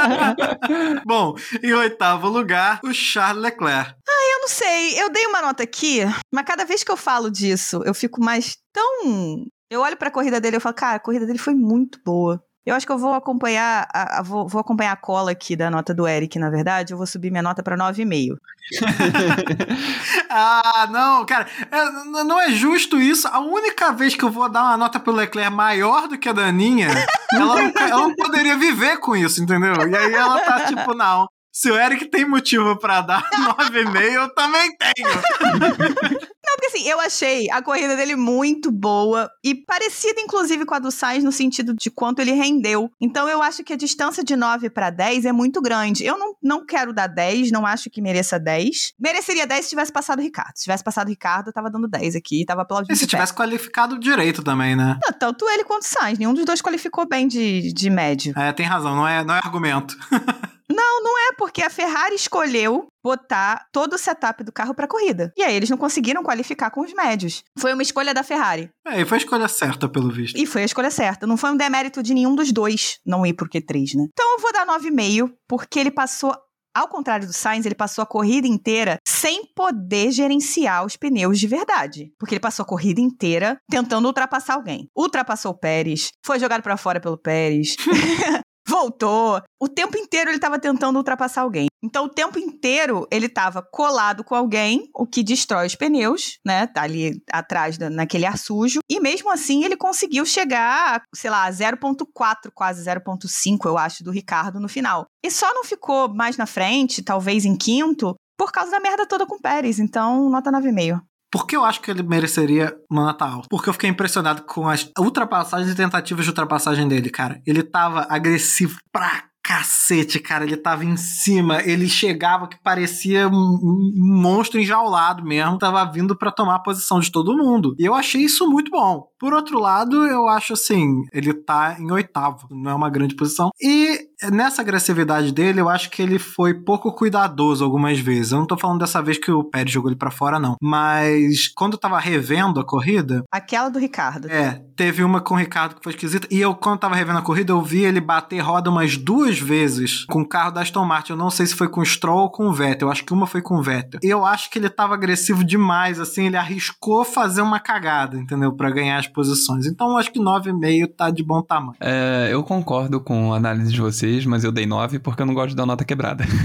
Bom, em oitavo lugar, o Charles Leclerc. Eu não sei, eu dei uma nota aqui, mas cada vez que eu falo disso, eu fico mais tão. Eu olho pra corrida dele e falo, cara, a corrida dele foi muito boa. Eu acho que eu vou acompanhar, a, a- vou, vou acompanhar a cola aqui da nota do Eric, na verdade. Eu vou subir minha nota pra 9,5. Ah, não, cara, é, não é justo isso. A única vez que eu vou dar uma nota pro Leclerc maior do que a Daninha, ela não, ela não poderia viver com isso, entendeu? E aí ela tá tipo, não. Se o Eric tem motivo pra dar 9,5, eu também tenho. Não, porque assim, eu achei a corrida dele muito boa e parecida, inclusive, com a do Sainz no sentido de quanto ele rendeu. Então eu acho que a distância de 9 para 10 é muito grande. Eu não, não quero dar 10, não acho que mereça 10. Mereceria 10 se tivesse passado o Ricardo. Se tivesse passado o Ricardo, eu tava dando 10 aqui, tava aplaudindo. E se tivesse qualificado direito também, né? Não, tanto ele quanto o Sainz. Nenhum dos dois qualificou bem de, de médio. É, tem razão, não é, não é argumento. Não, não é porque a Ferrari escolheu botar todo o setup do carro pra corrida. E aí eles não conseguiram qualificar com os médios. Foi uma escolha da Ferrari. É, e foi a escolha certa, pelo visto. E foi a escolha certa. Não foi um demérito de nenhum dos dois não ir pro Q3, né? Então eu vou dar 9,5, porque ele passou. Ao contrário do Sainz, ele passou a corrida inteira sem poder gerenciar os pneus de verdade. Porque ele passou a corrida inteira tentando ultrapassar alguém. Ultrapassou o Pérez, foi jogado pra fora pelo Pérez. voltou. O tempo inteiro ele estava tentando ultrapassar alguém. Então, o tempo inteiro ele estava colado com alguém, o que destrói os pneus, né? Tá ali atrás, naquele ar sujo. E mesmo assim, ele conseguiu chegar, sei lá, a 0,4, quase 0,5, eu acho, do Ricardo no final. E só não ficou mais na frente, talvez em quinto, por causa da merda toda com o Pérez. Então, nota 9,5. Por que eu acho que ele mereceria uma nota alta? Porque eu fiquei impressionado com as ultrapassagens e tentativas de ultrapassagem dele, cara. Ele tava agressivo pra cacete, cara. Ele tava em cima. Ele chegava que parecia um, monstro enjaulado mesmo. Tava vindo pra tomar a posição de todo mundo. E eu achei isso muito bom. Por outro lado, eu acho assim, ele tá em oitavo. Não é uma grande posição. E nessa agressividade dele, eu acho que ele foi pouco cuidadoso algumas vezes. Eu não tô falando dessa vez que o Pérez jogou ele pra fora, não. Mas quando eu tava revendo a corrida, Aquela do Ricardo. é, teve uma com o Ricardo que foi esquisita. E eu, quando tava revendo a corrida, eu vi ele bater roda umas duas vezes com o carro da Aston Martin. Eu não sei se foi com o Stroll ou com o Vettel. Eu acho que uma foi com o Vettel. E eu acho que ele tava agressivo demais, assim. Ele arriscou fazer uma cagada, entendeu? Pra ganhar as posições. Então eu acho que 9,5 tá de bom tamanho. É, eu concordo com a análise de vocês, mas eu dei 9 porque eu não gosto de dar nota quebrada.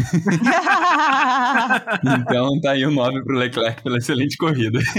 então tá aí o 9 pro Leclerc pela excelente corrida.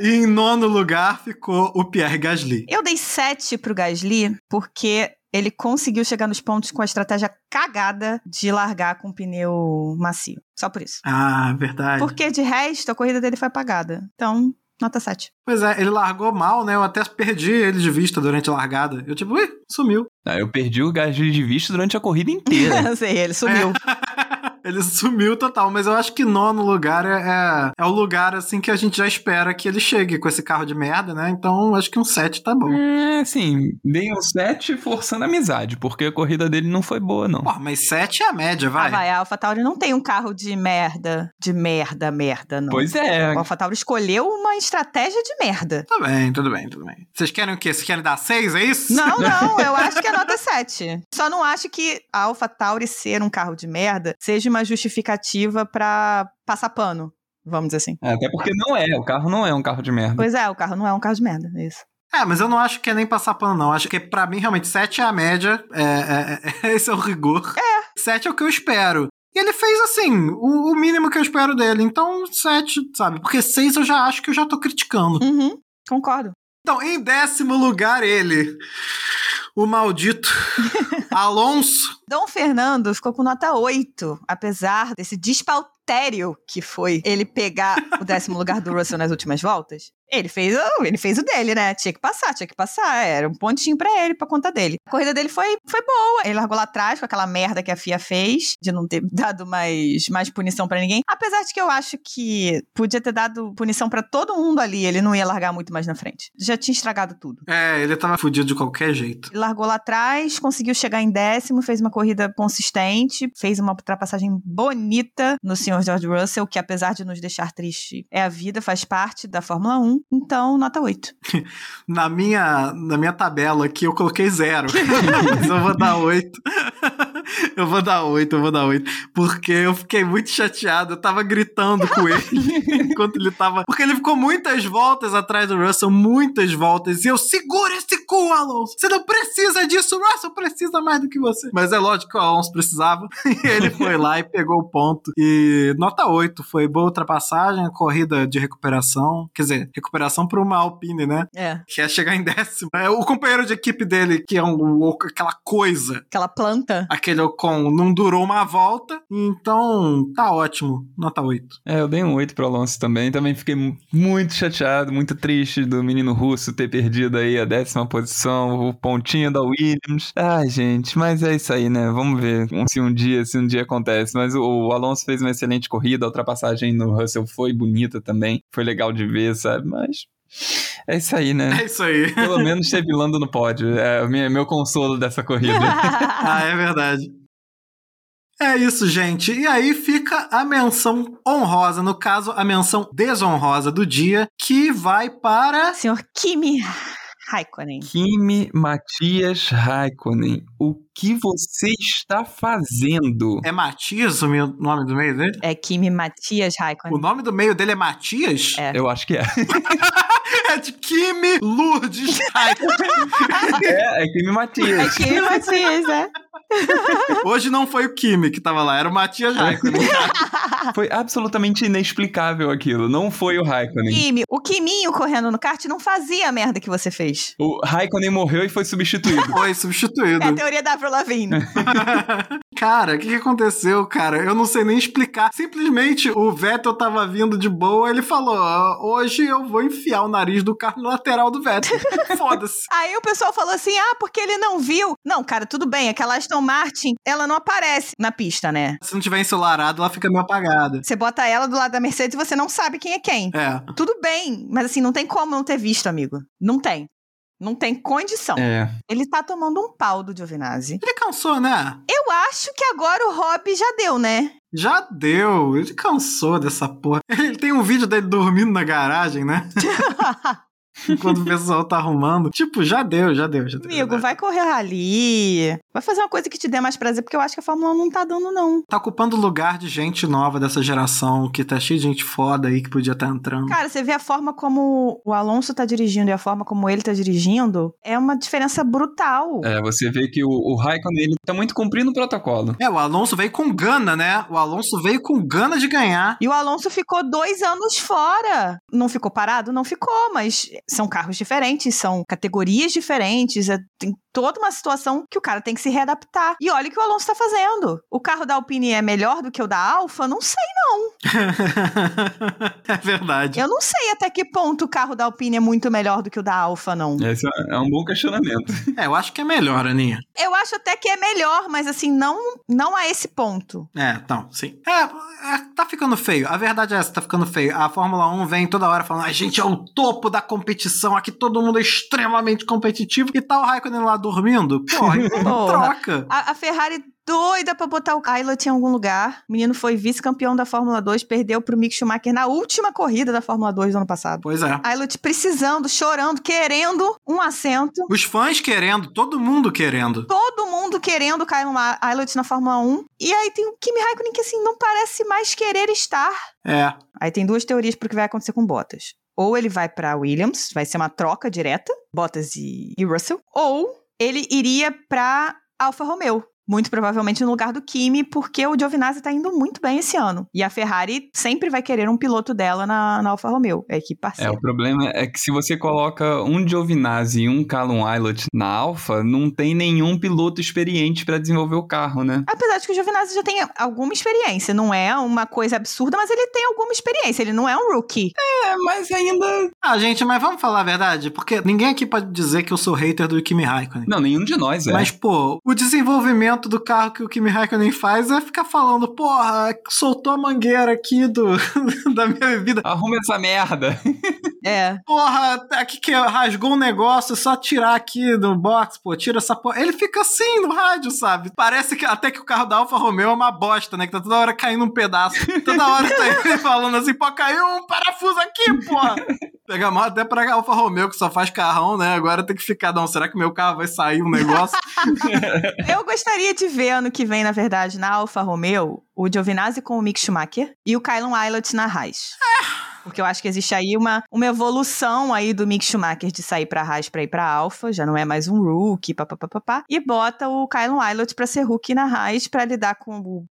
E em nono lugar ficou o Pierre Gasly. Eu dei 7 pro Gasly porque ele conseguiu chegar nos pontos com a estratégia cagada de largar com pneu macio. Só por isso. Ah, verdade. Porque de resto, a corrida dele foi apagada. Então, nota 7. Pois é, ele largou mal, né? Eu até perdi ele de vista durante a largada. Eu tipo, ui, sumiu. Ah, eu perdi o Gasly de vista durante a corrida inteira. Sei, ele sumiu. Ele sumiu total, mas eu acho que nono lugar é, é, é o lugar assim que a gente já espera que ele chegue com esse carro de merda, né? Então acho que um 7 tá bom. É, assim, dei um 7 forçando a amizade, porque a corrida dele não foi boa, não. Pô, mas 7 é a média, Ah, vai. vai, a AlphaTauri não tem um carro de merda, de merda, merda, não. Pois é, O AlphaTauri escolheu uma estratégia de merda. Tudo bem, tudo bem, tudo bem. Vocês querem o quê? Vocês querem dar 6, é isso? Não, não, eu acho que é nota 7. Só não acho que a AlphaTauri ser um carro de merda seja uma justificativa pra passar pano, vamos dizer assim. É, Até porque não é, o carro não é um carro de merda. Pois é, o carro não é um carro de merda, é isso. É, mas eu não acho que é nem passar pano, não. Acho que pra mim, realmente, 7 é a média. É, é, é- esse é o rigor. É. 7 é o que eu espero. E ele fez, assim, o, o mínimo que eu espero dele. Então, 7, sabe? Porque 6 eu já acho que eu já tô criticando. Uhum, concordo. Então, em décimo lugar, ele. O maldito Alonso. Dom Fernando ficou com nota 8, apesar desse despautério que foi ele pegar o décimo lugar do Russell nas últimas voltas. Ele fez, o- ele fez o dele, né? Tinha que passar, tinha que passar. Era um pontinho pra ele, pra conta dele. A corrida dele foi, foi boa. Ele largou lá atrás com aquela merda que a FIA fez, de não ter dado mais, mais punição pra ninguém. Apesar de que eu acho que podia ter dado punição pra todo mundo ali, ele não ia largar muito mais na frente. Já tinha estragado tudo. É, ele tava fudido de qualquer jeito. Ele largou lá atrás, conseguiu chegar em décimo, fez uma corrida consistente, fez uma ultrapassagem bonita no senhor George Russell, que apesar de nos deixar triste, é a vida, faz parte da Fórmula 1. Então, nota 8. Na minha, na minha tabela aqui eu coloquei zero. Mas eu vou dar oito. Eu vou dar oito, eu vou dar oito. Porque eu fiquei muito chateado. Eu tava gritando com ele enquanto ele tava. Porque ele ficou muitas voltas atrás do Russell, muitas voltas. E eu segura esse cu, Alonso. Você não precisa disso, o Russell precisa mais do que você. Mas é lógico que o Alonso precisava. E ele foi lá e pegou o ponto. E nota 8, foi boa ultrapassagem, corrida de recuperação. Quer dizer, recuperação para uma Alpine, né? É. que é chegar em décimo. É, o companheiro de equipe dele, que é um, aquela coisa, Aquela planta. aquele Ocon Ocon não durou uma volta, então tá ótimo. Nota 8. É, eu dei um 8 pro Alonso também. Também fiquei mu- muito chateado, muito triste do menino russo ter perdido aí a décima posição, o pontinho da Williams. Ai, gente, mas é isso aí, né? Vamos ver se um dia, se um dia acontece. Mas o, o Alonso fez uma excelente corrida, a ultrapassagem no Russell foi bonita também. Foi legal de ver, sabe? Mas é isso aí, né? É isso aí. Pelo menos teve Lando no pódio. É meu consolo dessa corrida. ah, é verdade. É isso, gente. E aí fica a menção honrosa, no caso, a menção desonrosa do dia, que vai para. Senhor Kimi Raikkonen. Kimi Matias Raikkonen, o que você está fazendo? É Matias o meu nome do meio dele? É Kimi Matias O Raikkonen. nome do meio dele é Matias? É. Eu acho que é. É de Kimi Lourdes Raikkonen. É, é Kimi É Matias. Kimi Matias, né? Hoje não foi o Kimi que tava lá, era o Matias Raikkonen. Foi absolutamente inexplicável aquilo. Não foi o Raikkonen. Kimi, o Kiminho correndo no kart não fazia a merda que você fez. O Raikkonen morreu e foi substituído. Foi substituído. É a teoria da Avril Lavigne. Cara, o que, que aconteceu, cara? Eu não sei nem explicar. Simplesmente o Vettel tava vindo de boa, ele falou: "Ah, hoje eu vou enfiar o nariz do carro no lateral do Vettel. Foda-se. Aí o pessoal falou assim: ah, porque ele não viu. Não, cara, tudo bem. Aquela Aston Martin, ela não aparece na pista, né? Se não tiver ensolarado, ela fica meio apagada. Você bota ela do lado da Mercedes e você não sabe quem é quem. É. Tudo bem, mas assim, não tem como não ter visto, amigo. Não tem. Não tem condição. É. Ele tá tomando um pau do Giovinazzi. Ele cansou, né? Eu acho que agora o Rob já deu, né? Já deu. Ele cansou dessa porra. Ele tem um vídeo dele dormindo na garagem, né? Enquanto o pessoal tá arrumando. Tipo, já deu, já deu, já deu. Amigo, vai correr rally. Vai fazer uma coisa que te dê mais prazer, porque eu acho que a Fórmula 1 não tá dando, não. Tá ocupando o lugar de gente nova dessa geração, que tá cheio de gente foda aí que podia estar entrando. Cara, você vê a forma como o Alonso tá dirigindo e a forma como ele tá dirigindo, é uma diferença brutal. É, você vê que o, o Raikkonen ele tá muito cumprindo o protocolo. É, o Alonso veio com gana, né? O Alonso veio com gana de ganhar. E o Alonso ficou dois anos fora. Não ficou parado? Não ficou, mas são carros diferentes, são categorias diferentes, é- tem toda uma situação que o cara tem que se readaptar. E olha o que o Alonso tá fazendo. O carro da Alpine é melhor do que o da Alfa? Não sei, é verdade. Eu não sei até que ponto o carro da Alpine é muito melhor do que o da Alfa, não. Esse é é um bom questionamento. É, eu acho que é melhor, Aninha. Eu acho até que é melhor, mas assim, não, não a esse ponto. É, então, sim. É, é, tá ficando feio. A verdade é essa, tá ficando feio. A Fórmula 1 vem toda hora falando, a gente é o topo da competição, aqui todo mundo é extremamente competitivo, e tá o Raikkonen lá dormindo. Porra, então troca. A, a Ferrari doida pra botar o Ailot em algum lugar. O menino foi vice-campeão da Fórmula 2, perdeu pro Mick Schumacher na última corrida da Fórmula 2 do ano passado. Pois é. Ailot precisando, chorando, querendo um assento. Os fãs querendo, todo mundo querendo. Todo mundo querendo cair no Ailot na Fórmula 1. E aí tem o Kimi Raikkonen que assim não parece mais querer estar. É. Aí tem duas teorias pro que vai acontecer com Bottas. Ou ele vai pra Williams, vai ser uma troca direta, Bottas e, e Russell, ou ele iria pra Alfa Romeo. Muito provavelmente no lugar do Kimi, porque o Giovinazzi tá indo muito bem esse ano. E a Ferrari sempre vai querer um piloto dela na, na Alfa Romeo, a equipe É, parceira. o problema é que se você coloca um Giovinazzi e um Callum Aylott na Alfa, não tem nenhum piloto experiente pra desenvolver o carro, né? Apesar de que o Giovinazzi já tem alguma experiência, não é uma coisa absurda, mas ele tem alguma experiência, ele não é um rookie. É, mas ainda. Ah, gente, mas vamos falar a verdade, porque ninguém aqui pode dizer que eu sou hater do Kimi Raikkonen. Não, nenhum de nós é. Mas, pô, o desenvolvimento do carro que o Kimi Raikkonen faz é ficar falando, porra, soltou a mangueira aqui do, da minha bebida. Arruma essa merda. É. Porra, aqui que rasgou um negócio, é só tirar aqui do box, pô, tira essa porra. Ele fica assim no rádio, sabe? Parece que até que o carro da Alfa Romeo é uma bosta, né? Que tá toda hora caindo um pedaço. Toda hora tá ele falando assim, pô, caiu um parafuso aqui, porra. Pega mal até pra Alfa Romeo, que só faz carrão, né? Agora tem que ficar, não, será que meu carro vai sair um negócio? Eu gostaria de ver ano que vem, na verdade, na Alfa Romeo, o Giovinazzi com o Mick Schumacher e o Kylon Aylott na Haas. Porque eu acho que existe aí uma, uma evolução aí do Mick Schumacher de sair pra Haas pra ir pra Alfa, já não é mais um rookie, papapá, e bota o Kylon Aylott pra ser rookie na Haas pra lidar com o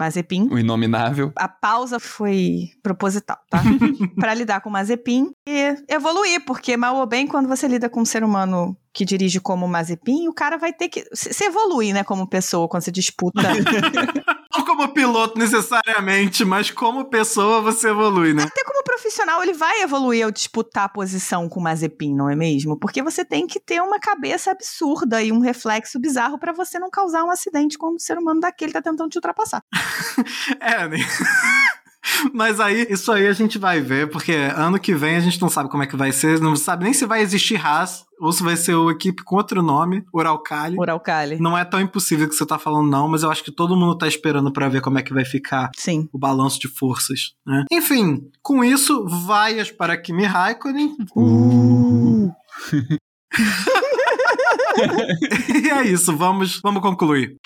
Mazepin. O inominável. A pausa foi proposital, tá? Pra lidar com o Mazepin e evoluir, porque mal ou bem, quando você lida com um ser humano que dirige como Mazepin, o cara vai ter que. Você evolui, né, como pessoa, quando você disputa. Não como piloto necessariamente, mas como pessoa você evolui, né? Até como profissional, ele vai evoluir ao disputar a posição com o Mazepin, não é mesmo? Porque você tem que ter uma cabeça absurda e um reflexo bizarro para você não causar um acidente quando o ser humano daquele tá tentando te ultrapassar. é, né? Mas aí, isso aí a gente vai ver, porque ano que vem a gente não sabe como é que vai ser, não sabe nem se vai existir Haas, ou se vai ser uma equipe com outro nome, Uralcali. Uralcali. Não é tão impossível que você tá falando, não, mas eu acho que todo mundo tá esperando para ver como é que vai ficar Sim. o balanço de forças, né? Enfim, com isso, vaias para Kimi Raikkonen. Uh. e é isso, vamos, vamos concluir.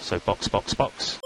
So box, box, box.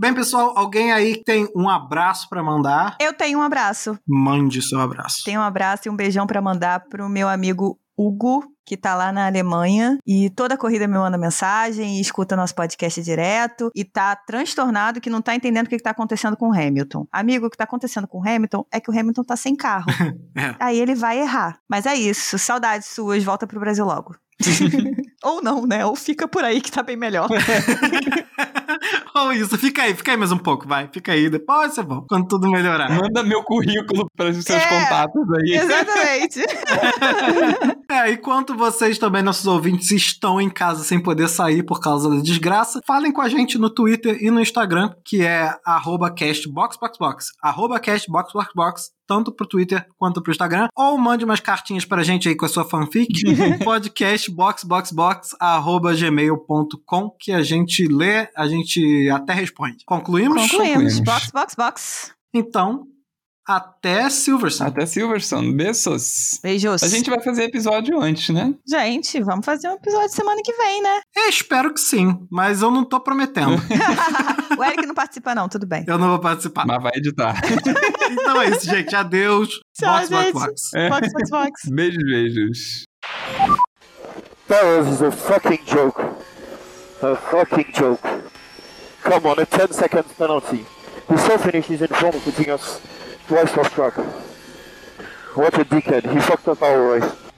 Bem, pessoal, alguém aí tem um abraço para mandar? Eu tenho um abraço. Mande seu abraço. Tenho um abraço e um beijão para mandar pro meu amigo Hugo, que tá lá na Alemanha e toda corrida me manda mensagem e escuta nosso podcast direto e tá transtornado que não tá entendendo o que, que tá acontecendo com o Hamilton. Amigo, o que tá acontecendo com o Hamilton é que o Hamilton tá sem carro. É. Aí ele vai errar. Mas é isso. Saudades suas, volta pro Brasil logo. Ou não, né? Ou fica por aí que tá bem melhor. Ou isso, fica aí, fica aí mais um pouco, vai. Fica aí, depois você volta, quando tudo melhorar. Manda meu currículo para os seus É. contatos aí. Exatamente. É, enquanto vocês também, nossos ouvintes, estão em casa sem poder sair por causa da desgraça, falem com a gente no Twitter e no Instagram, que é arroba castboxboxbox. Arroba castboxboxbox, tanto pro Twitter quanto pro Instagram. Ou mande umas cartinhas pra gente aí com a sua fanfic, podcastboxboxbox, arroba gmail.com, que a gente lê, a gente até responde. Concluímos? Concluímos. Concluímos. Box, box, box. Então, até Silverson. Até Silverson. Beijos. Beijos. A gente vai fazer episódio antes, né? Gente, vamos fazer um episódio semana que vem, né? Eu espero que sim, mas eu não tô prometendo. o Eric não participa, não, tudo bem. Eu não vou participar. Mas vai editar. Então é isso, gente. Adeus. Tchau, box, box, gente. box. Box, box, box. Beijos, beijos. That was a fucking joke. A fucking joke. Come on, a 10 seconds penalty. He still finishes in front, putting us twice off track. What a dickhead. He fucked up our race.